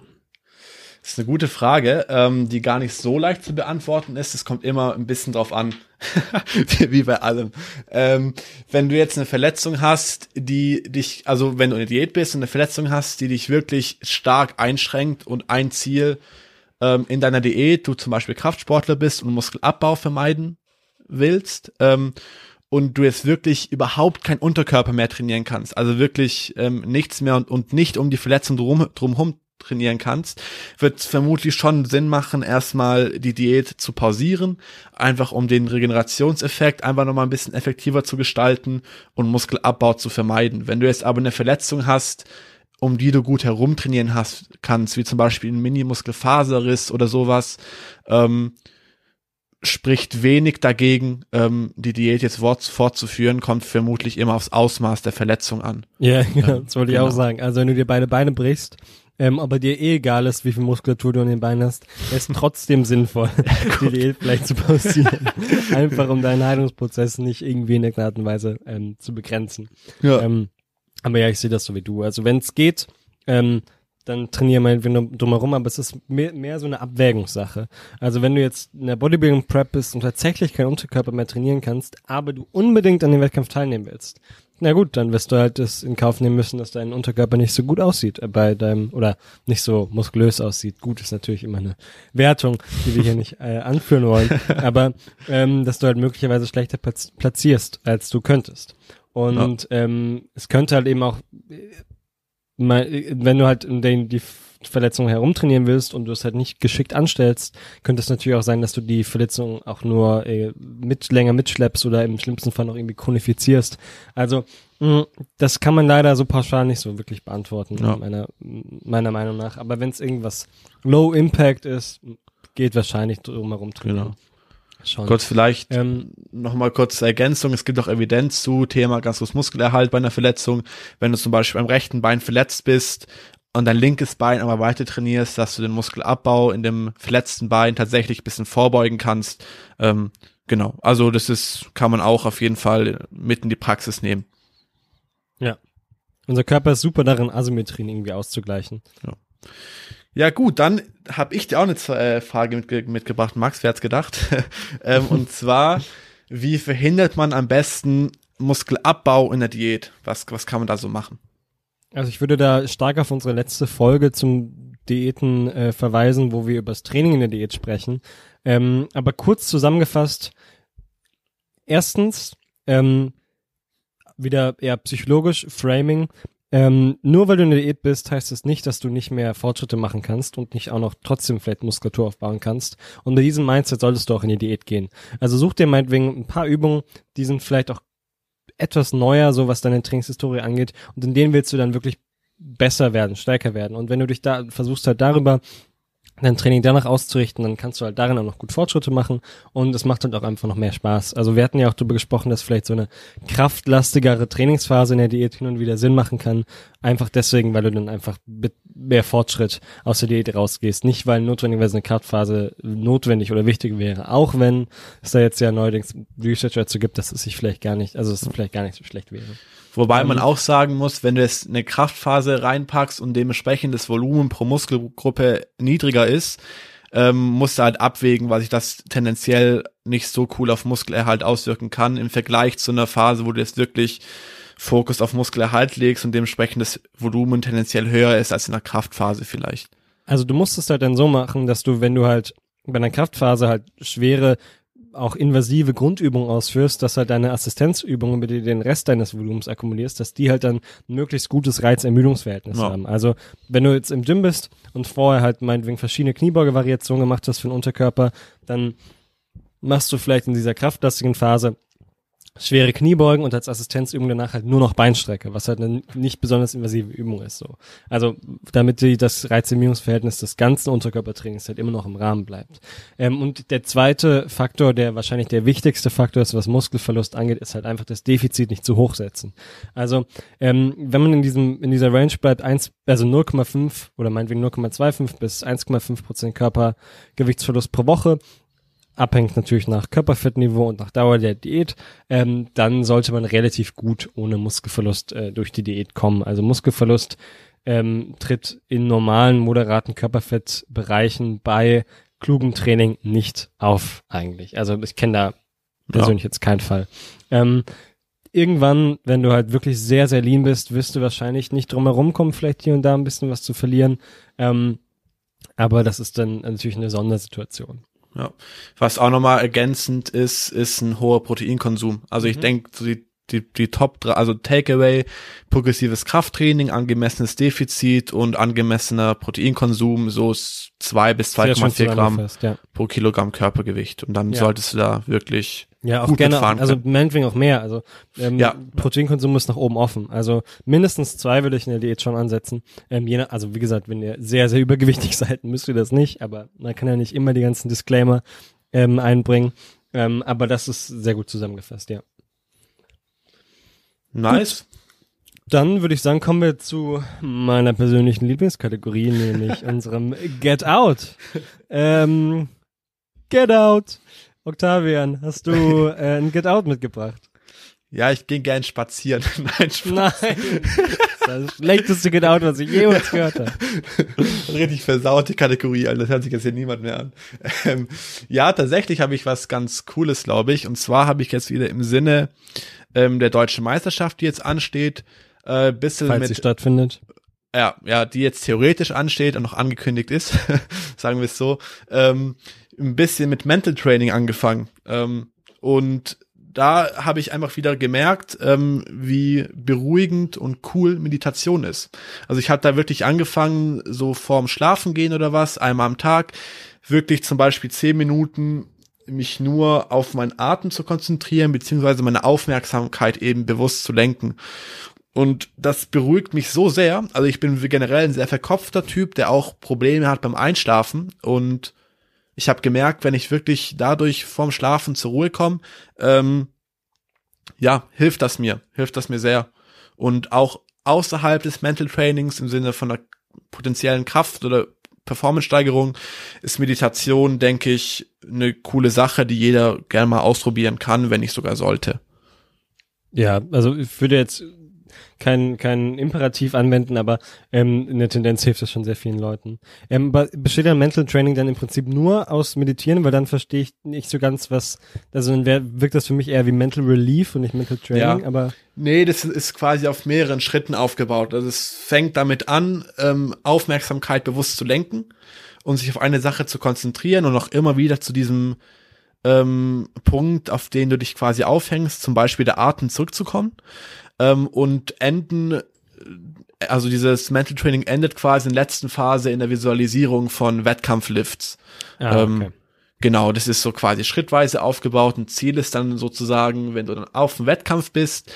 Das ist eine gute Frage, ähm, die gar nicht so leicht zu beantworten ist. Es kommt immer ein bisschen drauf an, wie bei allem. Ähm, wenn du jetzt eine Verletzung hast, die dich, also wenn du in der Diät bist und eine Verletzung hast, die dich wirklich stark einschränkt und ein Ziel ähm, in deiner Diät, du zum Beispiel Kraftsportler bist und Muskelabbau vermeiden willst, ähm, und du jetzt wirklich überhaupt kein Unterkörper mehr trainieren kannst, also wirklich ähm, nichts mehr und, und nicht um die Verletzung drum, drumherum trainieren kannst, wird vermutlich schon Sinn machen, erstmal die Diät zu pausieren, einfach um den Regenerationseffekt einfach nochmal ein bisschen effektiver zu gestalten und Muskelabbau zu vermeiden. Wenn du jetzt aber eine Verletzung hast, um die du gut herumtrainieren hast, kannst, wie zum Beispiel ein Mini-Muskelfaserriss oder sowas, ähm, spricht wenig dagegen, ähm, die Diät jetzt fortzuführen, kommt vermutlich immer aufs Ausmaß der Verletzung an. Ja, genau, das wollte genau. ich auch sagen. Also wenn du dir beide Beine brichst, ähm, aber dir eh egal ist, wie viel Muskulatur du an den Beinen hast, ist trotzdem sinnvoll, die Diät vielleicht zu pausieren. Einfach um deinen Heilungsprozess nicht irgendwie in irgendeiner Art und Weise ähm, zu begrenzen. Ja. Ähm, aber ja, ich sehe das so wie du. Also wenn es geht, ähm, dann trainiere meinetwegen drumherum, aber es ist mehr, mehr so eine Abwägungssache. Also wenn du jetzt in der Bodybuilding Prep bist und tatsächlich keinen Unterkörper mehr trainieren kannst, aber du unbedingt an dem Wettkampf teilnehmen willst, na gut, dann wirst du halt das in Kauf nehmen müssen, dass dein Unterkörper nicht so gut aussieht äh, bei deinem oder nicht so muskulös aussieht. Gut ist natürlich immer eine Wertung, die wir hier nicht äh, anführen wollen, aber ähm, dass du halt möglicherweise schlechter platzierst, als du könntest. Und ja. ähm, es könnte halt eben auch wenn du halt in den, die Verletzung herumtrainieren willst und du es halt nicht geschickt anstellst, könnte es natürlich auch sein, dass du die Verletzung auch nur äh, mit länger mitschleppst oder im schlimmsten Fall noch irgendwie chronifizierst. Also mh, das kann man leider so pauschal nicht so wirklich beantworten, ja. meiner, meiner Meinung nach. Aber wenn es irgendwas Low Impact ist, geht wahrscheinlich drumherum trainieren. Genau. Schon. Kurz vielleicht ähm, nochmal kurz Ergänzung. Es gibt auch Evidenz zu Thema Muskelerhalt bei einer Verletzung. Wenn du zum Beispiel beim rechten Bein verletzt bist und dein linkes Bein aber weiter trainierst, dass du den Muskelabbau in dem verletzten Bein tatsächlich bisschen vorbeugen kannst. Ähm, genau. Also das ist, kann man auch auf jeden Fall mit in die Praxis nehmen. Ja. Unser Körper ist super darin, Asymmetrien irgendwie auszugleichen. Ja. Ja gut, dann habe ich dir auch eine äh, Frage mitge mitgebracht, Max, wer hat's gedacht? ähm, und zwar, wie verhindert man am besten Muskelabbau in der Diät? Was, was kann man da so machen? Also ich würde da stark auf unsere letzte Folge zum Diäten äh, verweisen, wo wir über das Training in der Diät sprechen. Ähm, aber kurz zusammengefasst, erstens, ähm, wieder eher psychologisch, Framing, ähm, nur weil du in der Diät bist, heißt es das nicht, dass du nicht mehr Fortschritte machen kannst und nicht auch noch trotzdem vielleicht Muskulatur aufbauen kannst. Und mit diesem Mindset solltest du auch in die Diät gehen. Also such dir meinetwegen ein paar Übungen, die sind vielleicht auch etwas neuer, so was deine Trainingshistorie angeht. Und in denen willst du dann wirklich besser werden, stärker werden. Und wenn du dich da versuchst halt darüber dein Training danach auszurichten, dann kannst du halt darin auch noch gut Fortschritte machen und es macht halt auch einfach noch mehr Spaß. Also wir hatten ja auch darüber gesprochen, dass vielleicht so eine kraftlastigere Trainingsphase in der Diät hin und wieder Sinn machen kann, einfach deswegen, weil du dann einfach mit mehr Fortschritt aus der Diät rausgehst. Nicht, weil notwendigerweise eine Kraftphase notwendig oder wichtig wäre, auch wenn es da jetzt ja neuerdings Research dazu gibt, dass es sich vielleicht gar nicht, also es vielleicht gar nicht so schlecht wäre. Wobei man auch sagen muss, wenn du jetzt eine Kraftphase reinpackst und dementsprechend das Volumen pro Muskelgruppe niedriger ist, ähm, musst du halt abwägen, weil sich das tendenziell nicht so cool auf Muskelerhalt auswirken kann im Vergleich zu einer Phase, wo du jetzt wirklich Fokus auf Muskelerhalt legst und dementsprechend das Volumen tendenziell höher ist als in der Kraftphase vielleicht. Also du musst es halt dann so machen, dass du, wenn du halt bei einer Kraftphase halt schwere auch invasive Grundübungen ausführst, dass halt deine Assistenzübungen, mit denen du den Rest deines Volumens akkumulierst, dass die halt dann ein möglichst gutes Reiz-Ermüdungsverhältnis ja. haben. Also wenn du jetzt im Gym bist und vorher halt meinetwegen verschiedene Kniebeugevariationen gemacht hast für den Unterkörper, dann machst du vielleicht in dieser kraftlastigen Phase schwere Kniebeugen und als Assistenzübung danach halt nur noch Beinstrecke, was halt eine nicht besonders invasive Übung ist. So. Also damit die, das Reizimmunungsverhältnis des ganzen Unterkörpertrainings halt immer noch im Rahmen bleibt. Ähm, und der zweite Faktor, der wahrscheinlich der wichtigste Faktor ist, was Muskelverlust angeht, ist halt einfach das Defizit nicht zu hoch setzen. Also ähm, wenn man in diesem in dieser Range bleibt, eins, also 0,5 oder meinetwegen 0,25 bis 1,5 Prozent Körpergewichtsverlust pro Woche, abhängt natürlich nach Körperfettniveau und nach Dauer der Diät, ähm, dann sollte man relativ gut ohne Muskelverlust äh, durch die Diät kommen. Also Muskelverlust ähm, tritt in normalen, moderaten Körperfettbereichen bei klugem Training nicht auf eigentlich. Also ich kenne da persönlich ja. jetzt keinen Fall. Ähm, irgendwann, wenn du halt wirklich sehr, sehr lean bist, wirst du wahrscheinlich nicht drum herum kommen, vielleicht hier und da ein bisschen was zu verlieren. Ähm, aber das ist dann natürlich eine Sondersituation. Ja. Was auch nochmal ergänzend ist, ist ein hoher Proteinkonsum. Also ich mhm. denke, so die, die, die Top 3, also Takeaway, progressives Krafttraining, angemessenes Defizit und angemessener Proteinkonsum, so zwei bis 2,4 Gramm fest, ja. pro Kilogramm Körpergewicht. Und dann ja. solltest du da wirklich ja, auch gerne, also meinetwegen auch mehr. Also ähm, ja. Proteinkonsum ist nach oben offen. Also mindestens zwei würde ich in der Diät schon ansetzen. Ähm, je nach, also wie gesagt, wenn ihr sehr, sehr übergewichtig seid, müsst ihr das nicht. Aber man kann ja nicht immer die ganzen Disclaimer ähm, einbringen. Ähm, aber das ist sehr gut zusammengefasst, ja. Nice. Gut. Dann würde ich sagen, kommen wir zu meiner persönlichen Lieblingskategorie, nämlich unserem Get Out. Ähm, Get Out. Octavian, hast du äh, ein Get Out mitgebracht? Ja, ich gehe gern spazieren. Nein, Spaß. Nein. Das, ist das schlechteste Get Out, was ich jemals gehört habe. Richtig versaute Kategorie, also das hört sich jetzt hier niemand mehr an. Ähm, ja, tatsächlich habe ich was ganz Cooles, glaube ich. Und zwar habe ich jetzt wieder im Sinne ähm, der deutschen Meisterschaft, die jetzt ansteht, äh, bisschen Falls mit, sie stattfindet. Ja, ja, die jetzt theoretisch ansteht und noch angekündigt ist, sagen wir es so. Ähm, ein bisschen mit Mental Training angefangen. Ähm, und da habe ich einfach wieder gemerkt, ähm, wie beruhigend und cool Meditation ist. Also ich habe da wirklich angefangen, so vorm Schlafen gehen oder was, einmal am Tag, wirklich zum Beispiel zehn Minuten mich nur auf meinen Atem zu konzentrieren, beziehungsweise meine Aufmerksamkeit eben bewusst zu lenken. Und das beruhigt mich so sehr. Also ich bin generell ein sehr verkopfter Typ, der auch Probleme hat beim Einschlafen. Und ich habe gemerkt, wenn ich wirklich dadurch vorm Schlafen zur Ruhe komme, ähm, ja, hilft das mir, hilft das mir sehr. Und auch außerhalb des Mental Trainings im Sinne von einer potenziellen Kraft oder Performance-Steigerung ist Meditation, denke ich, eine coole Sache, die jeder gerne mal ausprobieren kann, wenn nicht sogar sollte. Ja, also ich würde jetzt kein, kein Imperativ anwenden, aber ähm, in der Tendenz hilft das schon sehr vielen Leuten. Ähm, besteht dann Mental Training dann im Prinzip nur aus Meditieren, weil dann verstehe ich nicht so ganz, was, also dann wär, wirkt das für mich eher wie Mental Relief und nicht Mental Training, ja. aber. Nee, das ist quasi auf mehreren Schritten aufgebaut. Also es fängt damit an, ähm, Aufmerksamkeit bewusst zu lenken und sich auf eine Sache zu konzentrieren und auch immer wieder zu diesem ähm, Punkt, auf den du dich quasi aufhängst, zum Beispiel der Atem zurückzukommen ähm, und enden äh, also dieses Mental Training endet quasi in der letzten Phase in der Visualisierung von Wettkampflifts. Ah, ähm, okay. Genau, das ist so quasi schrittweise aufgebaut. Ein Ziel ist dann sozusagen, wenn du dann auf dem Wettkampf bist,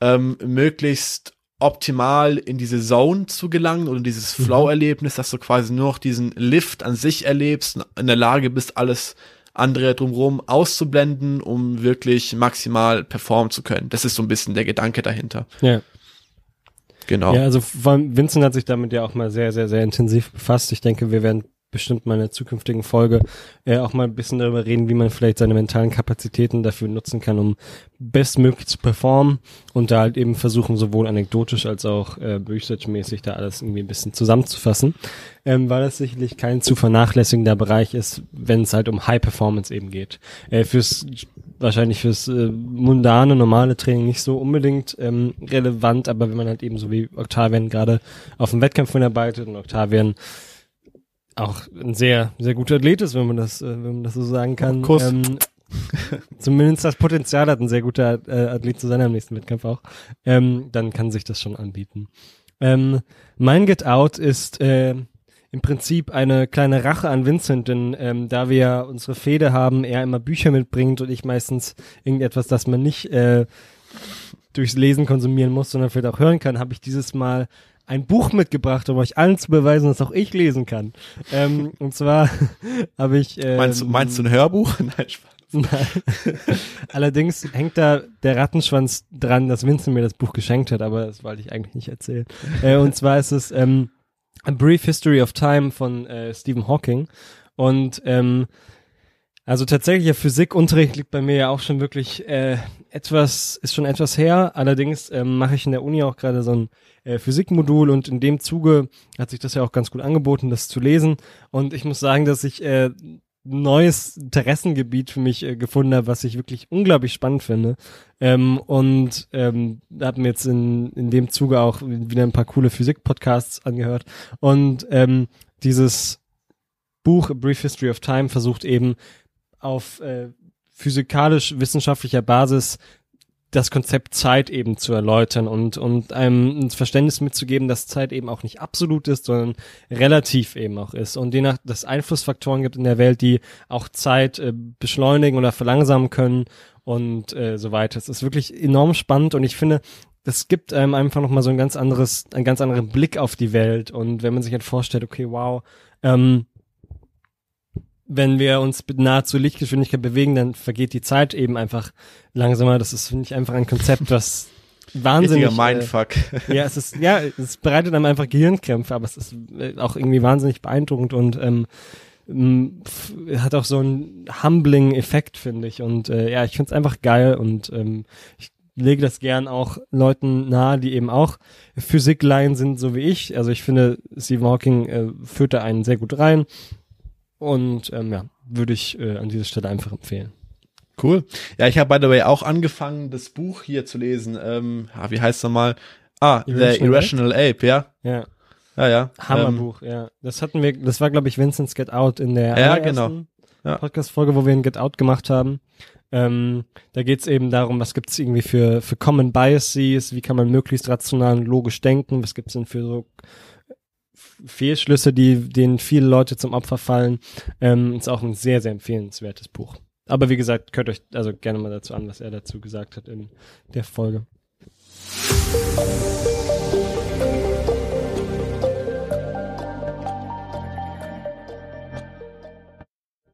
ähm, möglichst optimal in diese Zone zu gelangen oder dieses mhm. Flow-Erlebnis, dass du quasi nur noch diesen Lift an sich erlebst, in der Lage bist, alles andere drumherum auszublenden, um wirklich maximal performen zu können. Das ist so ein bisschen der Gedanke dahinter. Ja. Genau. Ja, also Vincent hat sich damit ja auch mal sehr, sehr, sehr intensiv befasst. Ich denke, wir werden bestimmt mal in der zukünftigen Folge äh, auch mal ein bisschen darüber reden, wie man vielleicht seine mentalen Kapazitäten dafür nutzen kann, um bestmöglich zu performen und da halt eben versuchen, sowohl anekdotisch als auch äh, researchmäßig da alles irgendwie ein bisschen zusammenzufassen, ähm, weil das sicherlich kein zu vernachlässigender Bereich ist, wenn es halt um High Performance eben geht. Äh, fürs wahrscheinlich fürs äh, mundane, normale Training nicht so unbedingt ähm, relevant, aber wenn man halt eben so wie Octavian gerade auf dem Wettkampf hinarbeitet und Octavian auch ein sehr, sehr guter Athlet ist, wenn man das, äh, wenn man das so sagen kann. Kuss. Ähm, zumindest das Potenzial hat, ein sehr guter äh, Athlet zu sein am nächsten Wettkampf auch, ähm, dann kann sich das schon anbieten. Ähm, mein Get Out ist, äh, im Prinzip eine kleine Rache an Vincent, denn ähm, da wir unsere Fehde haben, er immer Bücher mitbringt und ich meistens irgendetwas, das man nicht äh, durchs Lesen konsumieren muss, sondern vielleicht auch hören kann, habe ich dieses Mal ein Buch mitgebracht, um euch allen zu beweisen, dass auch ich lesen kann. Ähm, und zwar habe ich. Ähm, meinst, du, meinst du ein Hörbuch? Nein, Spaß. Nein. Allerdings hängt da der Rattenschwanz dran, dass Vincent mir das Buch geschenkt hat, aber das wollte ich eigentlich nicht erzählen. Äh, und zwar ist es ähm, A Brief History of Time von äh, Stephen Hawking. Und ähm, also tatsächlicher Physikunterricht liegt bei mir ja auch schon wirklich äh, etwas, ist schon etwas her. Allerdings ähm, mache ich in der Uni auch gerade so ein äh, Physikmodul und in dem Zuge hat sich das ja auch ganz gut angeboten, das zu lesen. Und ich muss sagen, dass ich äh, neues Interessengebiet für mich äh, gefunden habe, was ich wirklich unglaublich spannend finde. Ähm, und ähm, habe mir jetzt in, in dem Zuge auch wieder ein paar coole Physik-Podcasts angehört. Und ähm, dieses Buch A Brief History of Time versucht eben auf äh, physikalisch-wissenschaftlicher Basis das Konzept Zeit eben zu erläutern und, und einem ein Verständnis mitzugeben, dass Zeit eben auch nicht absolut ist, sondern relativ eben auch ist. Und je nach, dass Einflussfaktoren gibt in der Welt, die auch Zeit äh, beschleunigen oder verlangsamen können und äh, so weiter. Es ist wirklich enorm spannend und ich finde, das gibt einem einfach nochmal so ein ganz anderes, einen ganz anderen Blick auf die Welt. Und wenn man sich halt vorstellt, okay, wow, ähm, wenn wir uns mit nahezu Lichtgeschwindigkeit bewegen, dann vergeht die Zeit eben einfach langsamer. Das ist, finde ich, einfach ein Konzept, was wahnsinnig. Mindfuck. Äh, ja, es ist, ja, es bereitet einem einfach Gehirnkrämpfe, aber es ist äh, auch irgendwie wahnsinnig beeindruckend und ähm, hat auch so einen humbling Effekt, finde ich. Und äh, ja, ich finde es einfach geil und ähm, ich lege das gern auch Leuten nahe, die eben auch Physikleien sind, so wie ich. Also ich finde, Stephen Hawking äh, führt da einen sehr gut rein. Und ähm, ja, würde ich äh, an dieser Stelle einfach empfehlen. Cool. Ja, ich habe by the way auch angefangen, das Buch hier zu lesen. Ähm, ja, wie heißt es nochmal? Ah, Irrational The Irrational Ape, Ape ja? Ja. Ja, ja. Hammerbuch, ähm, ja. Das hatten wir, das war, glaube ich, Vincent's Get Out in der ja, genau. ja. Podcast-Folge, wo wir ein Get Out gemacht haben. Ähm, da geht's eben darum, was gibt's irgendwie für, für Common Biases, wie kann man möglichst rational und logisch denken, was gibt's denn für so Fehlschlüsse, die, denen viele Leute zum Opfer fallen. Ähm, ist auch ein sehr, sehr empfehlenswertes Buch. Aber wie gesagt, könnt euch also gerne mal dazu an, was er dazu gesagt hat in der Folge.